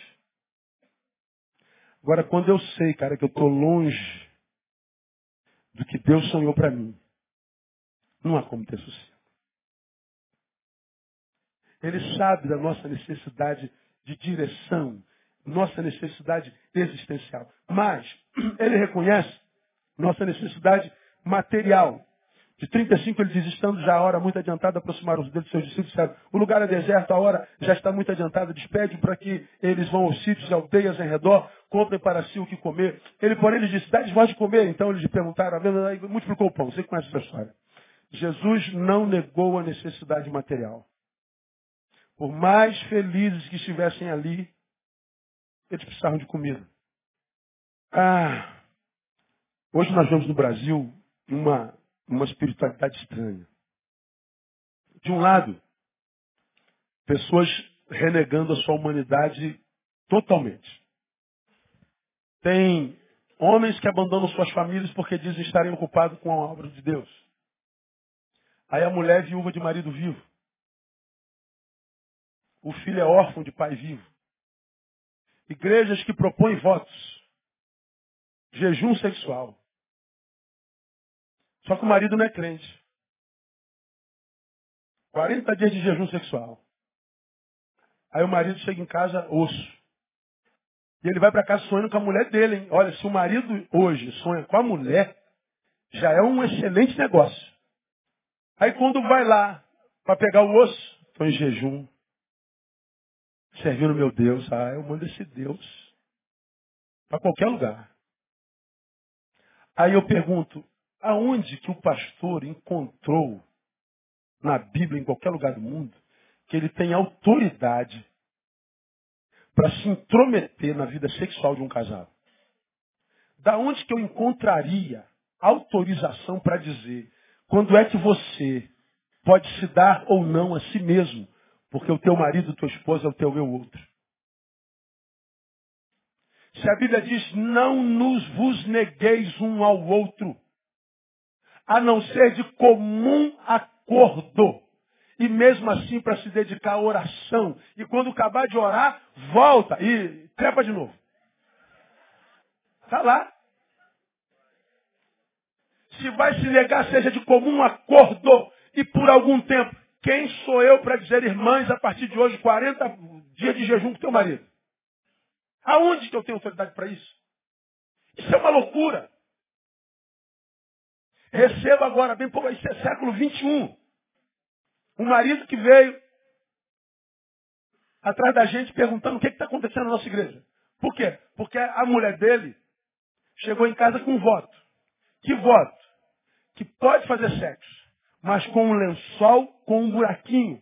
Speaker 1: Agora, quando eu sei, cara, que eu estou longe do que Deus sonhou para mim, não há como ter sossego. Ele sabe da nossa necessidade de direção, nossa necessidade existencial. Mas ele reconhece nossa necessidade material. De 35 ele diz, estando já a hora muito adiantada, aproximaram-se dele seus discípulos, disseram, o lugar é deserto, a hora já está muito adiantada, despede para que eles vão aos sítios e aldeias em redor, comprem para si o que comer. Ele, porém, lhes disse, dá-lhes voz de comer. Então eles lhe perguntaram, aí multiplicou o pão. Você conhece essa história. Jesus não negou a necessidade material. Por mais felizes que estivessem ali, eles precisavam de comida. Ah, hoje nós vemos no Brasil uma, uma espiritualidade estranha. De um lado, pessoas renegando a sua humanidade totalmente. Tem homens que abandonam suas famílias porque dizem estarem ocupados com a obra de Deus. Aí a mulher é viúva de marido vivo. O filho é órfão de pai vivo. Igrejas que propõem votos. Jejum sexual. Só que o marido não é crente. 40 dias de jejum sexual. Aí o marido chega em casa osso. E ele vai para casa sonhando com a mulher dele, hein? Olha, se o marido hoje sonha com a mulher, já é um excelente negócio. Aí quando vai lá para pegar o osso, estou em jejum. Servindo meu Deus. Ah, eu mando esse Deus para qualquer lugar. Aí eu pergunto, aonde que o pastor encontrou na Bíblia, em qualquer lugar do mundo, que ele tem autoridade para se intrometer na vida sexual de um casal? Da onde que eu encontraria autorização para dizer quando é que você pode se dar ou não a si mesmo, porque o teu marido, tua esposa é o teu eu outro? Se a Bíblia diz, não nos vos negueis um ao outro, a não ser de comum acordo e mesmo assim para se dedicar à oração. E quando acabar de orar, volta e trepa de novo. Está lá. Se vai se negar, seja de comum acordo e por algum tempo. Quem sou eu para dizer, irmãs, a partir de hoje, 40 dias de jejum com teu marido? Aonde que eu tenho autoridade para isso? Isso é uma loucura. Receba agora, bem, pô, isso é século 21. Um marido que veio atrás da gente perguntando o que está acontecendo na nossa igreja. Por quê? Porque a mulher dele chegou em casa com um voto. Que voto? Que pode fazer sexo, mas com um lençol com um buraquinho.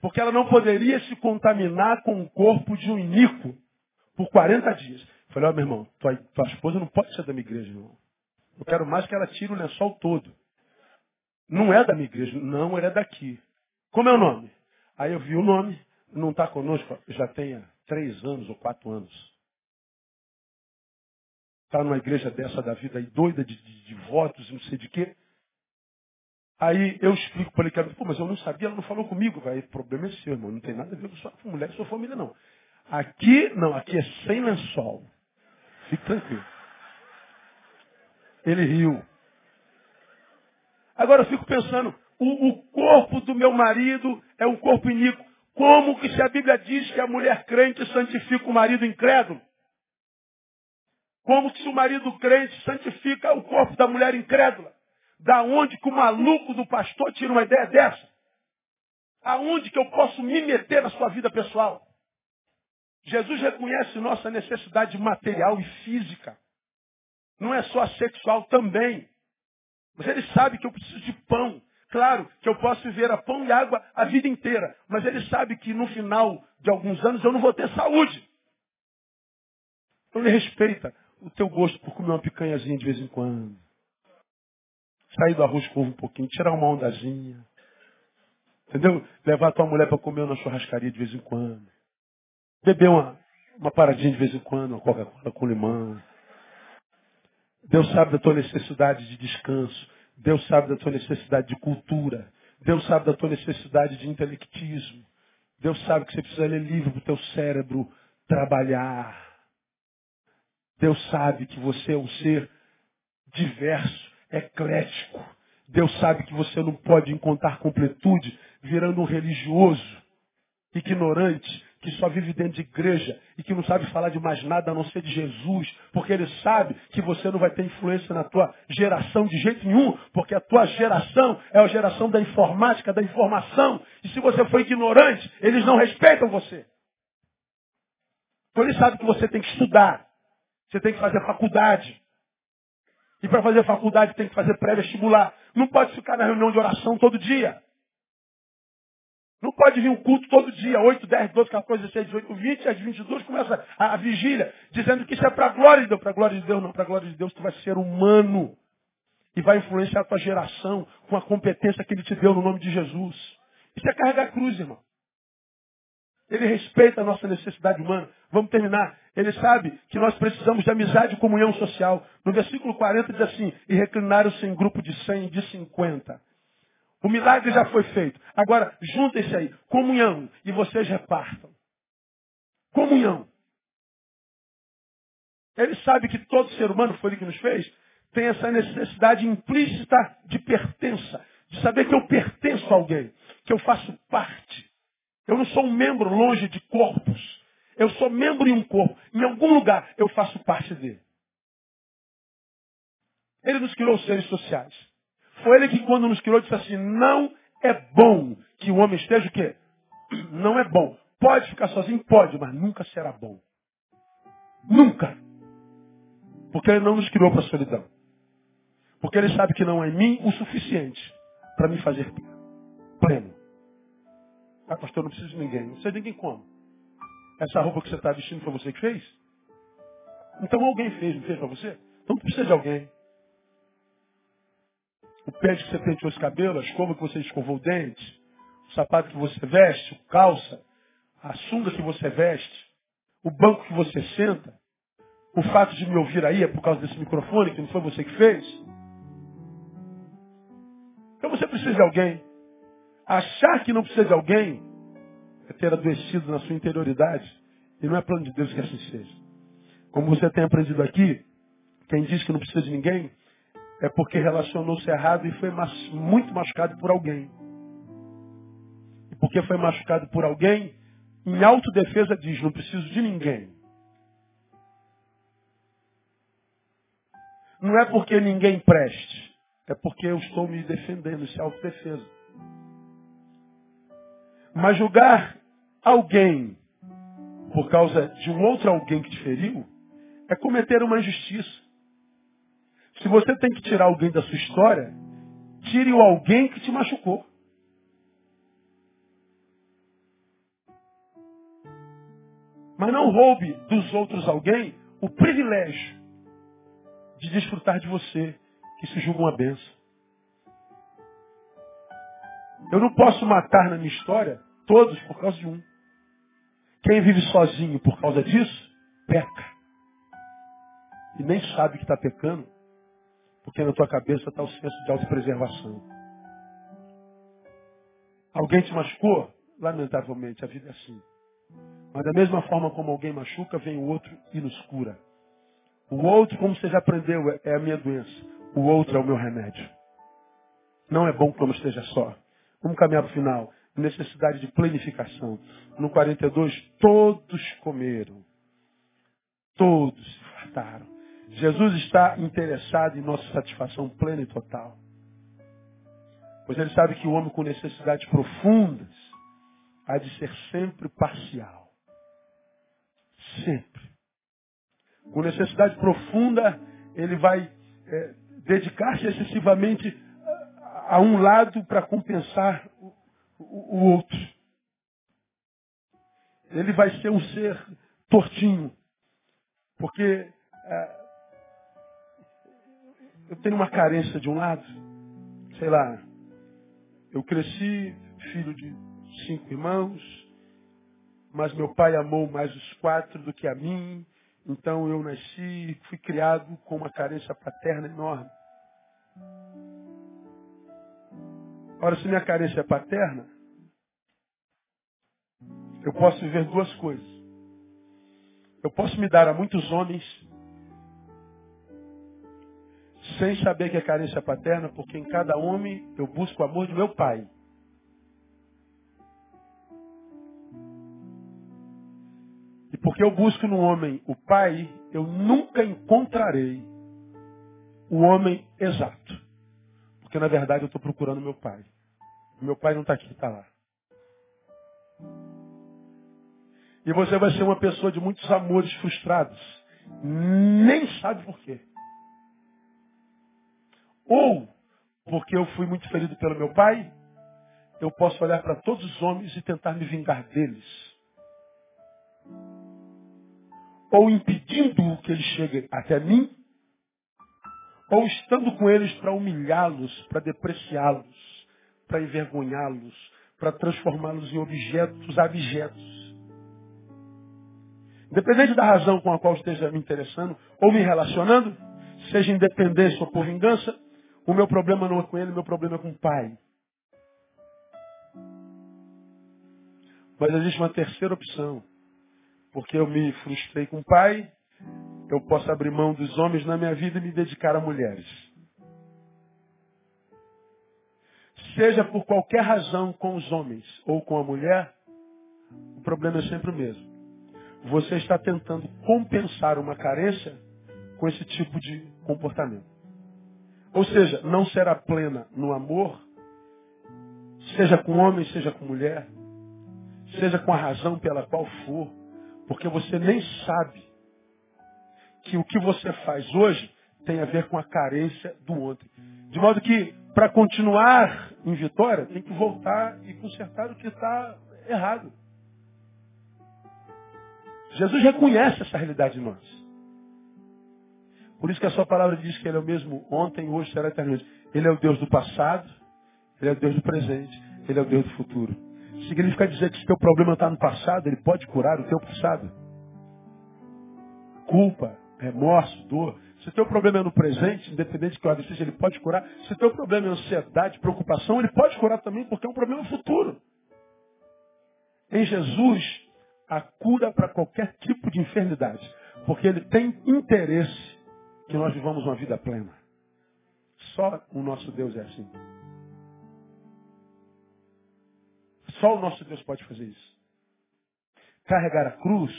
Speaker 1: Porque ela não poderia se contaminar com o corpo de um iníquo por 40 dias. Falei, ó oh, meu irmão, tua, tua esposa não pode ser da minha igreja, irmão. Eu quero mais que ela tire o lençol todo. Não é da minha igreja, não, ele é daqui. Como é o nome? Aí eu vi o nome, não está conosco, já tem três anos ou quatro anos. Está numa igreja dessa da vida aí, doida de, de, de votos, não sei de quê. Aí eu explico para ele que pô, mas eu não sabia, ela não falou comigo. Vai, problema é seu, irmão. Não tem nada a ver com sua mulher e sua família, não. Aqui, não, aqui é sem lençol. Fique tranquilo. Ele riu. Agora eu fico pensando, o, o corpo do meu marido é um corpo iníquo. Como que se a Bíblia diz que a mulher crente santifica o marido incrédulo? Como que se o marido crente santifica o corpo da mulher incrédula? Da onde que o maluco do pastor tira uma ideia dessa? Aonde que eu posso me meter na sua vida pessoal? Jesus reconhece nossa necessidade material e física. Não é só sexual também. Mas ele sabe que eu preciso de pão. Claro que eu posso viver a pão e água a vida inteira. Mas ele sabe que no final de alguns anos eu não vou ter saúde. Então ele respeita o teu gosto por comer uma picanhazinha de vez em quando. Sair do arroz com ovo um pouquinho, tirar uma ondazinha. Entendeu? Levar a tua mulher para comer na churrascaria de vez em quando. Beber uma, uma paradinha de vez em quando, uma Coca-Cola com limão. Deus sabe da tua necessidade de descanso. Deus sabe da tua necessidade de cultura. Deus sabe da tua necessidade de intelectismo. Deus sabe que você precisa ler livro para o teu cérebro trabalhar. Deus sabe que você é um ser diverso, eclético. Deus sabe que você não pode encontrar completude virando um religioso, ignorante, que só vive dentro de igreja e que não sabe falar de mais nada a não ser de Jesus, porque ele sabe que você não vai ter influência na tua geração de jeito nenhum, porque a tua geração é a geração da informática, da informação. E se você for ignorante, eles não respeitam você. Então ele sabe que você tem que estudar, você tem que fazer faculdade. E para fazer faculdade tem que fazer pré-vestibular. Não pode ficar na reunião de oração todo dia. Não pode vir um culto todo dia, 8, 10, 12, 14, 16, 18, 20, às 22 começa a, a vigília, dizendo que isso é para a glória de Deus. Para a glória de Deus, não, para a glória de Deus tu vai ser humano. E vai influenciar a tua geração com a competência que ele te deu no nome de Jesus. Isso é carregar a cruz, irmão. Ele respeita a nossa necessidade humana. Vamos terminar. Ele sabe que nós precisamos de amizade e comunhão social. No versículo 40 diz assim, e reclinaram-se em grupo de 100 e de 50. O milagre já foi feito. Agora, juntem-se aí. Comunhão. E vocês repartam. Comunhão. Ele sabe que todo ser humano, foi ele que nos fez, tem essa necessidade implícita de pertença. De saber que eu pertenço a alguém. Que eu faço parte. Eu não sou um membro longe de corpos. Eu sou membro em um corpo. Em algum lugar eu faço parte dele. Ele nos criou seres sociais. Foi ele que quando nos criou disse assim, não é bom que o homem esteja o quê? Não é bom. Pode ficar sozinho? Pode, mas nunca será bom. Nunca. Porque ele não nos criou para a solidão. Porque ele sabe que não é em mim o suficiente para me fazer pleno. Ah, pastor, não preciso de ninguém. Não precisa de ninguém como? Essa roupa que você está vestindo foi você que fez? Então alguém fez, não fez para você? Então precisa de alguém o pente que você penteou os cabelos, a escova que você escovou o dente, o sapato que você veste, o calça, a sunga que você veste, o banco que você senta, o fato de me ouvir aí é por causa desse microfone que não foi você que fez. Então você precisa de alguém. Achar que não precisa de alguém é ter adoecido na sua interioridade. E não é plano de Deus que assim seja. Como você tem aprendido aqui, quem diz que não precisa de ninguém, é porque relacionou-se errado e foi muito machucado por alguém. E porque foi machucado por alguém, em autodefesa diz, não preciso de ninguém. Não é porque ninguém preste, é porque eu estou me defendendo, isso é autodefesa. Mas julgar alguém por causa de um outro alguém que te feriu, é cometer uma injustiça. Se você tem que tirar alguém da sua história, tire o alguém que te machucou. Mas não roube dos outros alguém o privilégio de desfrutar de você, que se julga uma benção. Eu não posso matar na minha história todos por causa de um. Quem vive sozinho por causa disso, peca. E nem sabe que está pecando, porque na tua cabeça está o senso de autopreservação. Alguém te machucou? Lamentavelmente, a vida é assim. Mas da mesma forma como alguém machuca, vem o outro e nos cura. O outro, como você já aprendeu, é a minha doença. O outro é o meu remédio. Não é bom que eu não esteja só. Vamos caminhar para o final. Necessidade de planificação. No 42, todos comeram. Todos se fartaram. Jesus está interessado em nossa satisfação plena e total. Pois ele sabe que o homem com necessidades profundas há de ser sempre parcial. Sempre. Com necessidade profunda, ele vai é, dedicar-se excessivamente a um lado para compensar o, o, outro. Ele vai ser um ser tortinho. Porque é, eu tenho uma carência de um lado. Sei lá, eu cresci filho de cinco irmãos, mas meu pai amou mais os quatro do que a mim. Então eu nasci, fui criado com uma carência paterna enorme. Ora, se minha carência é paterna, eu posso viver duas coisas. Eu posso me dar a muitos homens sem saber que é carência paterna, porque em cada homem eu busco o amor de meu pai. E porque eu busco no homem o pai, eu nunca encontrarei o homem exato. Porque na verdade eu estou procurando meu pai. Meu pai não está aqui, está lá. E você vai ser uma pessoa de muitos amores frustrados. Nem sabe por quê. Ou porque eu fui muito ferido pelo meu pai, eu posso olhar para todos os homens e tentar me vingar deles. Ou impedindo que eles cheguem até mim, ou estando com eles para humilhá-los, para depreciá-los, para envergonhá-los, para transformá-los em objetos abjetos. Independente da razão com a qual esteja me interessando ou me relacionando, seja independência ou por vingança, o meu problema não é com ele, o meu problema é com o pai. Mas existe uma terceira opção. Porque eu me frustrei com o pai, eu posso abrir mão dos homens na minha vida e me dedicar a mulheres. Seja por qualquer razão com os homens ou com a mulher, o problema é sempre o mesmo. Você está tentando compensar uma carência com esse tipo de comportamento. Ou seja, não será plena no amor, seja com homem, seja com mulher, seja com a razão pela qual for, porque você nem sabe que o que você faz hoje tem a ver com a carência do ontem. De modo que, para continuar em vitória, tem que voltar e consertar o que está errado. Jesus reconhece essa realidade em nós. Por isso que a sua palavra diz que Ele é o mesmo ontem, hoje, será eternamente. Ele é o Deus do passado, Ele é o Deus do presente, Ele é o Deus do futuro. Significa dizer que se teu problema está no passado, Ele pode curar o teu passado. Culpa, remorso, dor. Se teu problema é no presente, independente de que ordem seja, Ele pode curar. Se teu problema é ansiedade, preocupação, Ele pode curar também, porque é um problema futuro. Em Jesus, a cura para qualquer tipo de enfermidade. Porque Ele tem interesse que nós vivamos uma vida plena. Só o nosso Deus é assim. Só o nosso Deus pode fazer isso. Carregar a cruz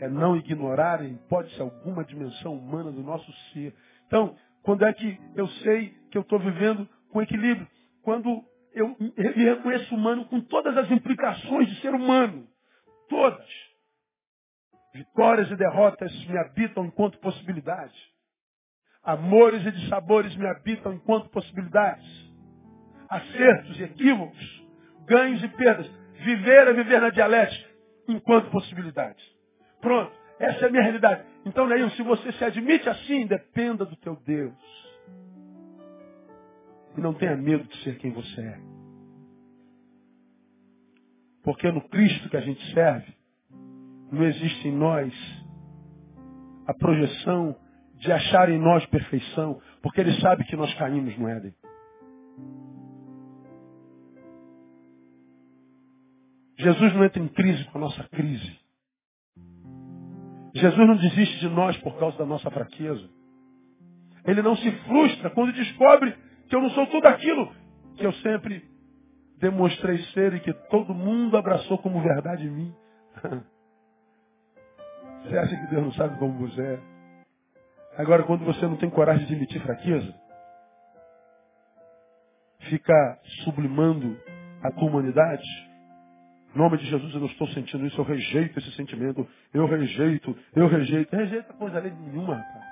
Speaker 1: é não ignorar em hipótese alguma dimensão humana do nosso ser. Então, quando é que eu sei que eu estou vivendo com equilíbrio? Quando eu me reconheço humano com todas as implicações de ser humano. todas. Vitórias e derrotas me habitam enquanto possibilidades. Amores e dissabores me habitam enquanto possibilidades. Acertos e equívocos, ganhos e perdas. Viver é viver na dialética enquanto possibilidades. Pronto, essa é a minha realidade. Então, Neil, se você se admite assim, dependa do teu Deus. E não tenha medo de ser quem você é. Porque no Cristo que a gente serve, não existe em nós a projeção de achar em nós perfeição, porque Ele sabe que nós caímos no Éden. Jesus não entra em crise com a nossa crise. Jesus não desiste de nós por causa da nossa fraqueza. Ele não se frustra quando descobre que eu não sou tudo aquilo que eu sempre demonstrei ser e que todo mundo abraçou como verdade em mim. Você acha que Deus não sabe como você é? Agora, quando você não tem coragem de admitir fraqueza, fica sublimando a tua humanidade, em nome de Jesus, eu não estou sentindo isso, eu rejeito esse sentimento, eu rejeito, eu rejeito. Rejeita coisa nenhuma, rapaz.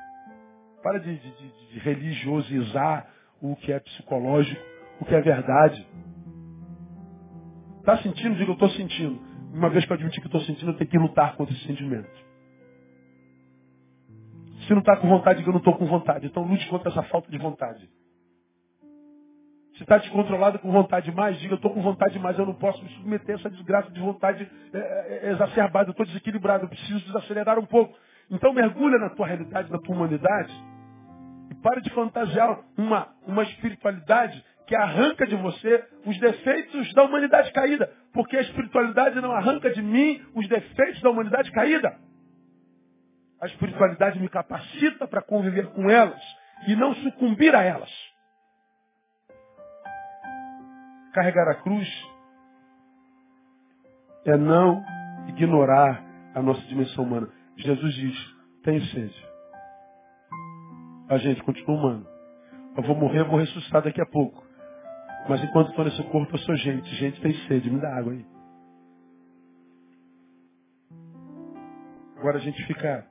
Speaker 1: Para de, de, de, de religiosizar o que é psicológico, o que é verdade. Está sentindo? Diga, eu estou sentindo. Uma vez que eu admitir que estou sentindo, eu tenho que lutar contra esse sentimento. Se não está com vontade, diga, eu não estou com vontade. Então lute contra essa falta de vontade. Se está descontrolado com vontade demais, diga, eu estou com vontade demais, eu não posso me submeter a essa desgraça de vontade é, é, exacerbada, eu estou desequilibrado, eu preciso desacelerar um pouco. Então mergulha na tua realidade, na tua humanidade, e pare de fantasiar uma, uma espiritualidade que arranca de você os defeitos da humanidade caída. Porque a espiritualidade não arranca de mim os defeitos da humanidade caída. A espiritualidade me capacita para conviver com elas e não sucumbir a elas. Carregar a cruz é não ignorar a nossa dimensão humana. Jesus diz, tenho sede. A gente continua humano. Eu vou morrer, eu vou ressuscitar daqui a pouco. Mas enquanto estou nesse corpo, eu sou gente. Gente tem sede, me dá água aí. Agora a gente fica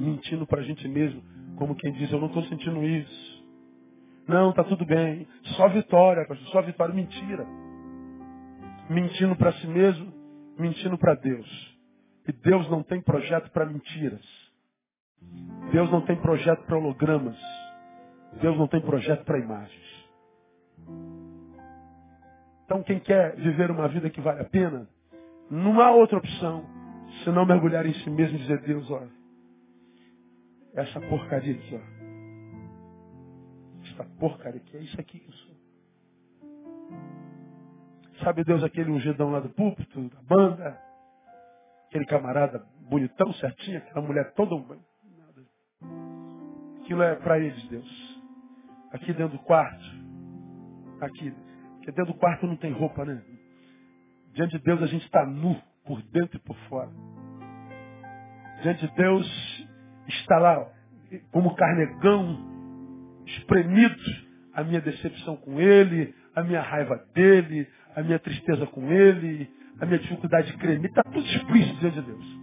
Speaker 1: mentindo para a gente mesmo, como quem diz, eu não estou sentindo isso. Não, tá tudo bem. Só vitória, pastor. Só vitória. Mentira. Mentindo para si mesmo, mentindo para Deus. E Deus não tem projeto para mentiras. Deus não tem projeto para hologramas. Deus não tem projeto para imagens. Então quem quer viver uma vida que vale a pena, não há outra opção senão mergulhar em si mesmo e dizer, Deus, olha, essa porcaria aqui, ó essa porcaria que é isso aqui que eu sou. Sabe Deus aquele ungidão lá do púlpito, da banda, aquele camarada bonitão, certinho, aquela mulher toda. Aquilo é para eles, Deus. Aqui dentro do quarto, aqui, porque dentro do quarto não tem roupa, né? Diante de Deus a gente está nu, por dentro e por fora. Diante de Deus está lá como carnegão, espremidos a minha decepção com ele, a minha raiva dele, a minha tristeza com ele, a minha dificuldade de crer Está tudo explícito diante de Deus.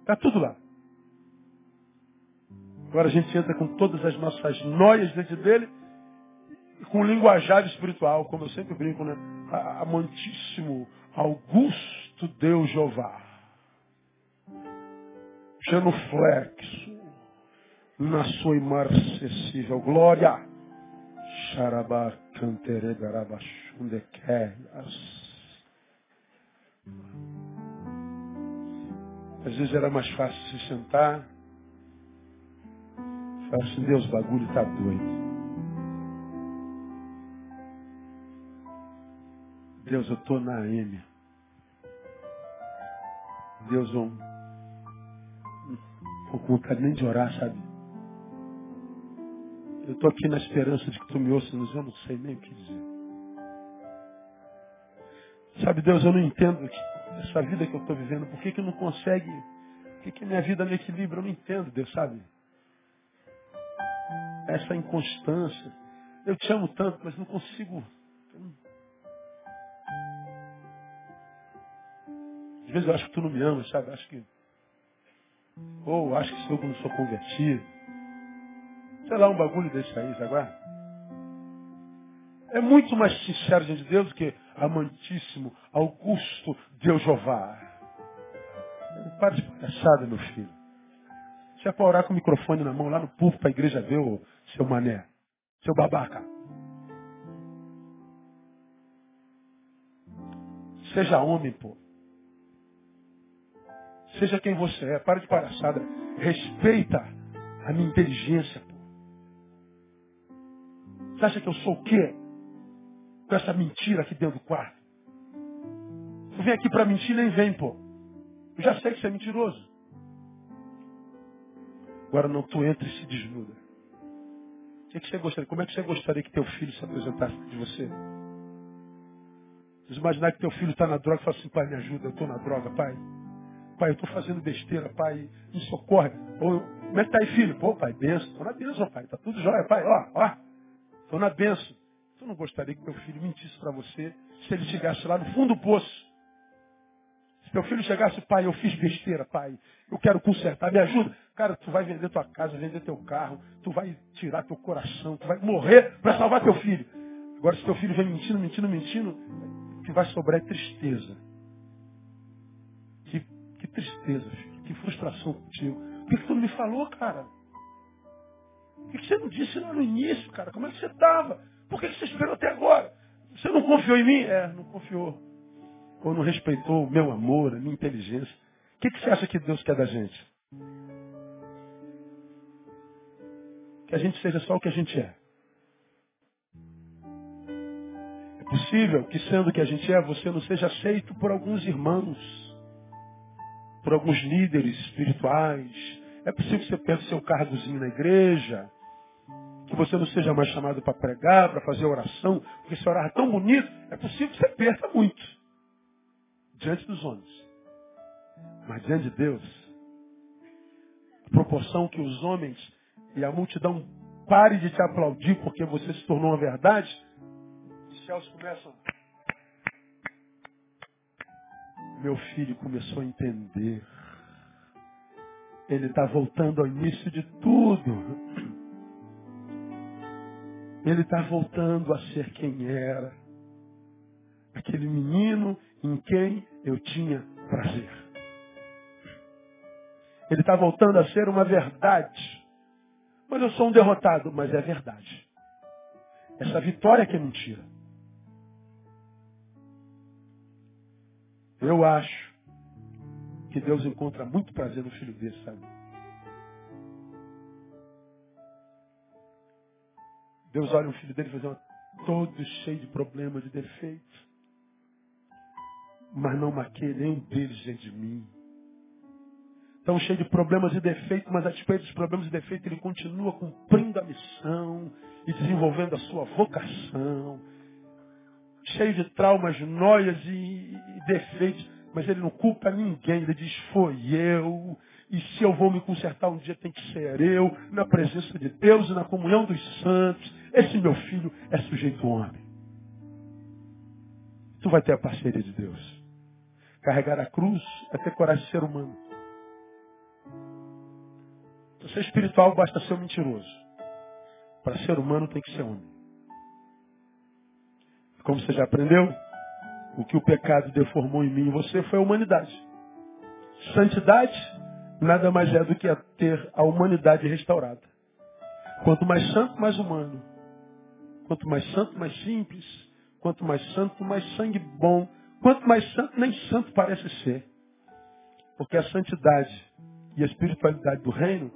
Speaker 1: Está tudo lá. Agora a gente entra com todas as nossas noias diante dele com linguajar espiritual, como eu sempre brinco, né? Amantíssimo, augusto Deus Jeová. Genuflexo na sua imarcessível glória. Xarabá canteregarabachundequeias. Às vezes era mais fácil se sentar. Falar assim, Deus, o bagulho está doido. Deus, eu estou na M. Deus, eu estou com vontade nem de orar, sabe? Eu estou aqui na esperança de que tu me ouças, mas eu não sei nem o que dizer. Sabe, Deus, eu não entendo que essa vida que eu estou vivendo, por que, que não consegue, por que, que minha vida não equilibra? Eu não entendo, Deus, sabe? Essa inconstância. Eu te amo tanto, mas não consigo. Às vezes eu acho que tu não me ama, sabe? Acho que. Ou acho que sou não sou convertido. Sei lá, um bagulho desse aí, sabe? É muito mais sincero diante de Deus do que amantíssimo Augusto Deus Jeová. Para de palhaçada, meu filho. Você é para orar com o microfone na mão lá no púlpito para a igreja ver o seu mané. Seu babaca. Seja homem, pô. Seja quem você é. Para de palhaçada. Respeita a minha inteligência, pô. Você acha que eu sou o quê? Com essa mentira aqui dentro do quarto. Tu vem aqui para mentir, nem vem, pô. Eu já sei que você é mentiroso. Agora não, tu entra e se desnuda. O que, que você gostaria? Como é que você gostaria que teu filho se apresentasse de você? Você imaginar que teu filho está na droga e fala assim, pai, me ajuda, eu estou na droga, pai. Pai, eu estou fazendo besteira, pai, me socorre. Ou, como é que tá aí, filho? Pô, pai, benção. Estou na benção, pai. Está tudo jóia, pai. Ó, ó. Estou na benção. Tu não gostaria que teu filho mentisse para você se ele chegasse lá no fundo do poço? Se teu filho chegasse, pai, eu fiz besteira, pai. Eu quero consertar, me ajuda. Cara, tu vai vender tua casa, vender teu carro, tu vai tirar teu coração, tu vai morrer para salvar teu filho. Agora, se teu filho vem mentindo, mentindo, mentindo, o que vai sobrar é tristeza. Tristeza, filho. Que frustração contigo. Por que, tu não me falou, cara? Por que, você não disse lá no início, cara? Como é que você estava? Por que, você esperou até agora? Você não confiou em mim? É, não confiou. Ou não respeitou o meu amor, a minha inteligência. O que, que você acha que Deus quer da gente? Que a gente seja só o que a gente é. possível que, sendo o que a gente é, você não seja aceito por alguns irmãos, por alguns líderes espirituais. É possível que você pense seu cargozinho na igreja, que você não seja mais chamado para pregar, para fazer oração, porque se orar tão bonito, é possível que você perca muito diante dos homens. Mas diante de Deus, a proporção que os homens e a multidão pare de te aplaudir porque você se tornou uma verdade, céus começam. Meu filho começou a entender. Ele está voltando ao início de tudo. Ele está voltando a ser quem era. Aquele menino em quem eu tinha prazer. Ele está voltando a ser uma verdade. Mas eu sou um derrotado, mas é verdade. Essa vitória que é mentira. Eu acho que Deus encontra muito prazer no filho desse, sabe? Deus olha um filho dele fazendo todo cheio de problemas, de defeitos. Mas não maquei nenhum deles diante de mim. Tão cheio de problemas e defeitos, mas a despeito dos problemas e defeitos, ele continua cumprindo a missão e desenvolvendo a sua vocação cheio de traumas, noias e, defeitos, mas ele não culpa ninguém, ele diz, foi eu, e se eu vou me consertar um dia tem que ser eu, na presença de Deus e na comunhão dos santos. Esse meu filho é sujeito homem. Tu vai ter a parceria de Deus. Carregar a cruz é ter coragem de ser humano. Para ser espiritual basta ser um mentiroso. Para ser humano tem que ser homem. Como você já aprendeu, o que o pecado deformou em mim e você foi a humanidade. Santidade nada mais é do que ter a humanidade restaurada. Quanto mais santo, mais humano. Quanto mais santo, mais simples. Quanto mais santo, mais sangue bom. Quanto mais santo, nem santo parece ser. Porque a santidade e a espiritualidade do reino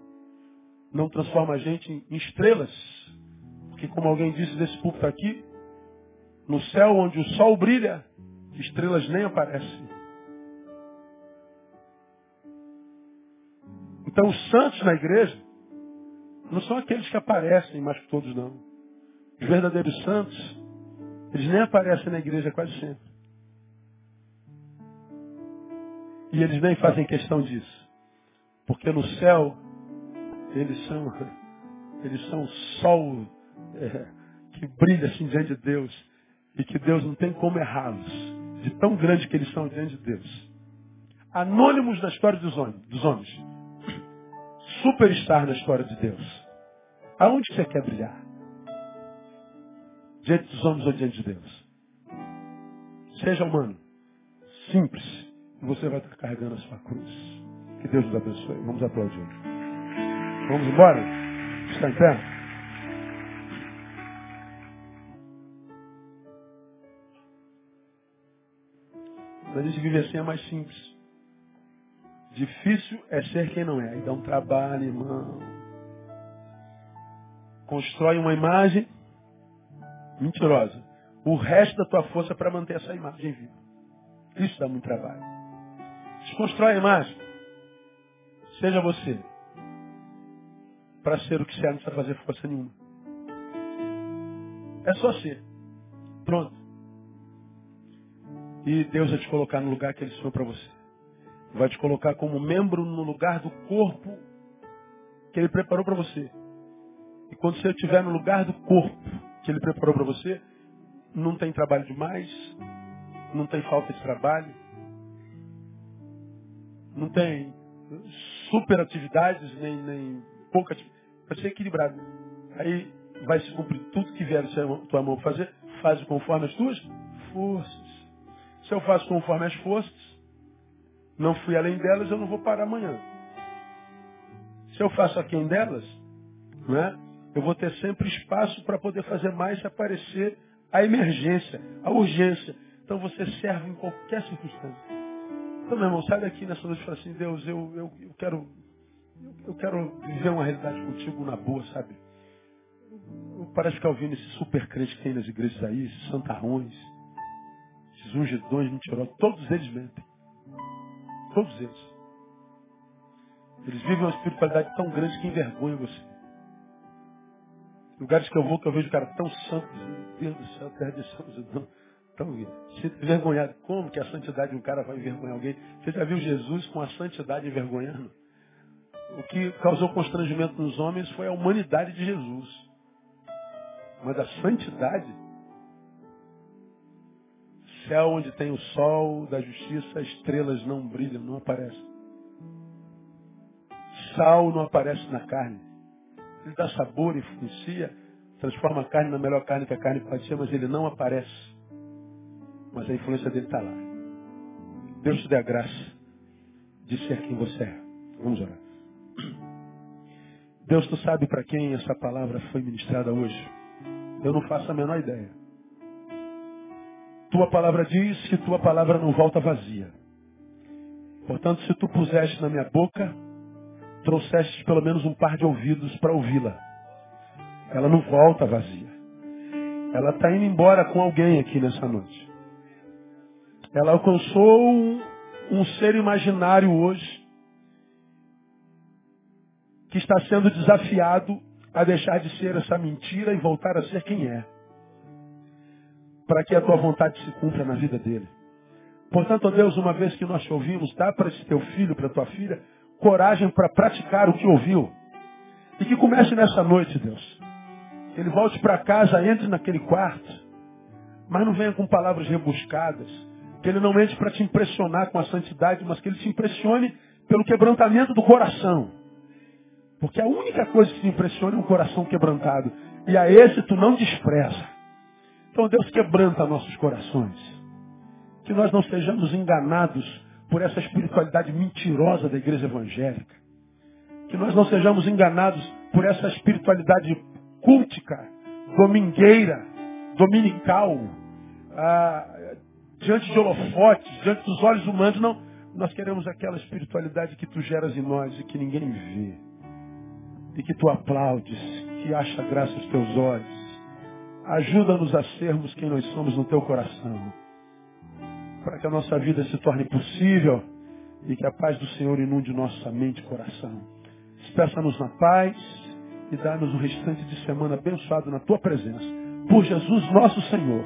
Speaker 1: não transforma a gente em estrelas. Porque como alguém disse desse púlpito aqui, no céu onde o sol brilha, estrelas nem aparecem. Então os santos na igreja não são aqueles que aparecem, mas todos não. Os verdadeiros santos, eles nem aparecem na igreja quase sempre. E eles nem fazem questão disso. Porque no céu, eles são, eles são o sol é, que brilha assim diante de Deus. E que Deus não tem como errá-los, de tão grande que eles são diante de Deus. anônimos na história dos homens. Superstar na história de Deus. Aonde você quer brilhar? Diante dos homens ou diante de Deus? Seja humano. Simples. E você vai estar carregando a sua cruz. Que Deus nos abençoe. Vamos aplaudir. Vamos embora? Está em pé? A gente vive assim é mais simples. Difícil é ser quem não é. E dá um trabalho, irmão. Constrói uma imagem mentirosa. O resto da tua força é para manter essa imagem viva. Isso dá muito trabalho. Desconstrói a imagem. Seja você. Para ser o que você é, não precisa fazer força nenhuma. É só ser. Pronto. E Deus vai te colocar no lugar que Ele sonhou para você. Vai te colocar como membro no lugar do corpo que Ele preparou para você. E quando você estiver no lugar do corpo que Ele preparou para você, não tem trabalho demais, não tem falta de trabalho, não tem super atividades, nem, nem pouca atividade. Vai ser equilibrado. Aí vai se cumprir tudo que vier a tua mão fazer, faz conforme as tuas forças. Se eu faço conforme as forças, não fui além delas, eu não vou parar amanhã. Se eu faço aquém delas, né, eu vou ter sempre espaço para poder fazer mais se aparecer a emergência, a urgência. Então você serve em qualquer circunstância. Então, meu irmão, sai daqui nessa noite e fala assim, Deus, eu, eu, eu quero eu quero viver uma realidade contigo na boa, sabe? Eu parece ficar ouvindo esse super crente que tem nas igrejas aí, esses santarrões esses ungidões mentirosos, todos eles mentem. Todos eles. Eles vivem uma espiritualidade tão grande que envergonha você. Lugares que eu vou, que eu vejo o cara tão santo, meu Deus do céu, terra de São José, tão sinto envergonhado. Como que a santidade de um cara vai envergonhar alguém? Você já viu Jesus com a santidade envergonhando? O que causou constrangimento nos homens foi a humanidade de Jesus. Mas a santidade Céu onde tem o sol da justiça, estrelas não brilham, não aparecem. Sal não aparece na carne. Ele dá sabor, influencia, transforma a carne na melhor carne que a carne pode ser, mas ele não aparece. Mas a influência dele está lá. Deus te dê a graça de ser quem você é. Vamos orar. Deus, tu sabe para quem essa palavra foi ministrada hoje. Eu não faço a menor ideia. Tua palavra diz que tua palavra não volta vazia. Portanto, se tu puseste na minha boca, trouxeste pelo menos um par de ouvidos para ouvi-la. Ela não volta vazia. Ela está indo embora com alguém aqui nessa noite. Ela alcançou um, um ser imaginário hoje que está sendo desafiado a deixar de ser essa mentira e voltar a ser quem é para que a tua vontade se cumpra na vida dele. Portanto, ó Deus, uma vez que nós te ouvimos, dá para esse teu filho, para tua filha, coragem para praticar o que ouviu. E que comece nessa noite, Deus. Que ele volte para casa, entre naquele quarto, mas não venha com palavras rebuscadas. Que ele não entre para te impressionar com a santidade, mas que ele te impressione pelo quebrantamento do coração. Porque a única coisa que te impressiona é um coração quebrantado. E a esse tu não despreza. Então Deus quebranta nossos corações. Que nós não sejamos enganados por essa espiritualidade mentirosa da igreja evangélica. Que nós não sejamos enganados por essa espiritualidade cultica, domingueira, dominical, ah, diante de holofotes, diante dos olhos humanos. Não, nós queremos aquela espiritualidade que tu geras em nós e que ninguém vê. E que tu aplaudes, que acha graça aos teus olhos Ajuda-nos a sermos quem nós somos no teu coração. Para que a nossa vida se torne possível e que a paz do Senhor inunde nossa mente e coração. Despeça-nos na paz e dá-nos o restante de semana abençoado na tua presença. Por Jesus nosso Senhor,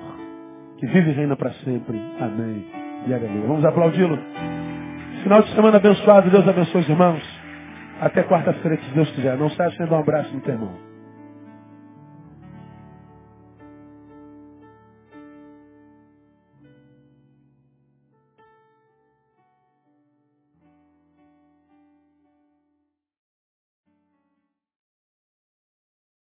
Speaker 1: que vive e reina para sempre. Amém. E aleluia. Vamos aplaudi-lo. Final de semana abençoado. Deus abençoe os irmãos. Até quarta-feira, se Deus quiser. Não saia sem dar um abraço no teu irmão.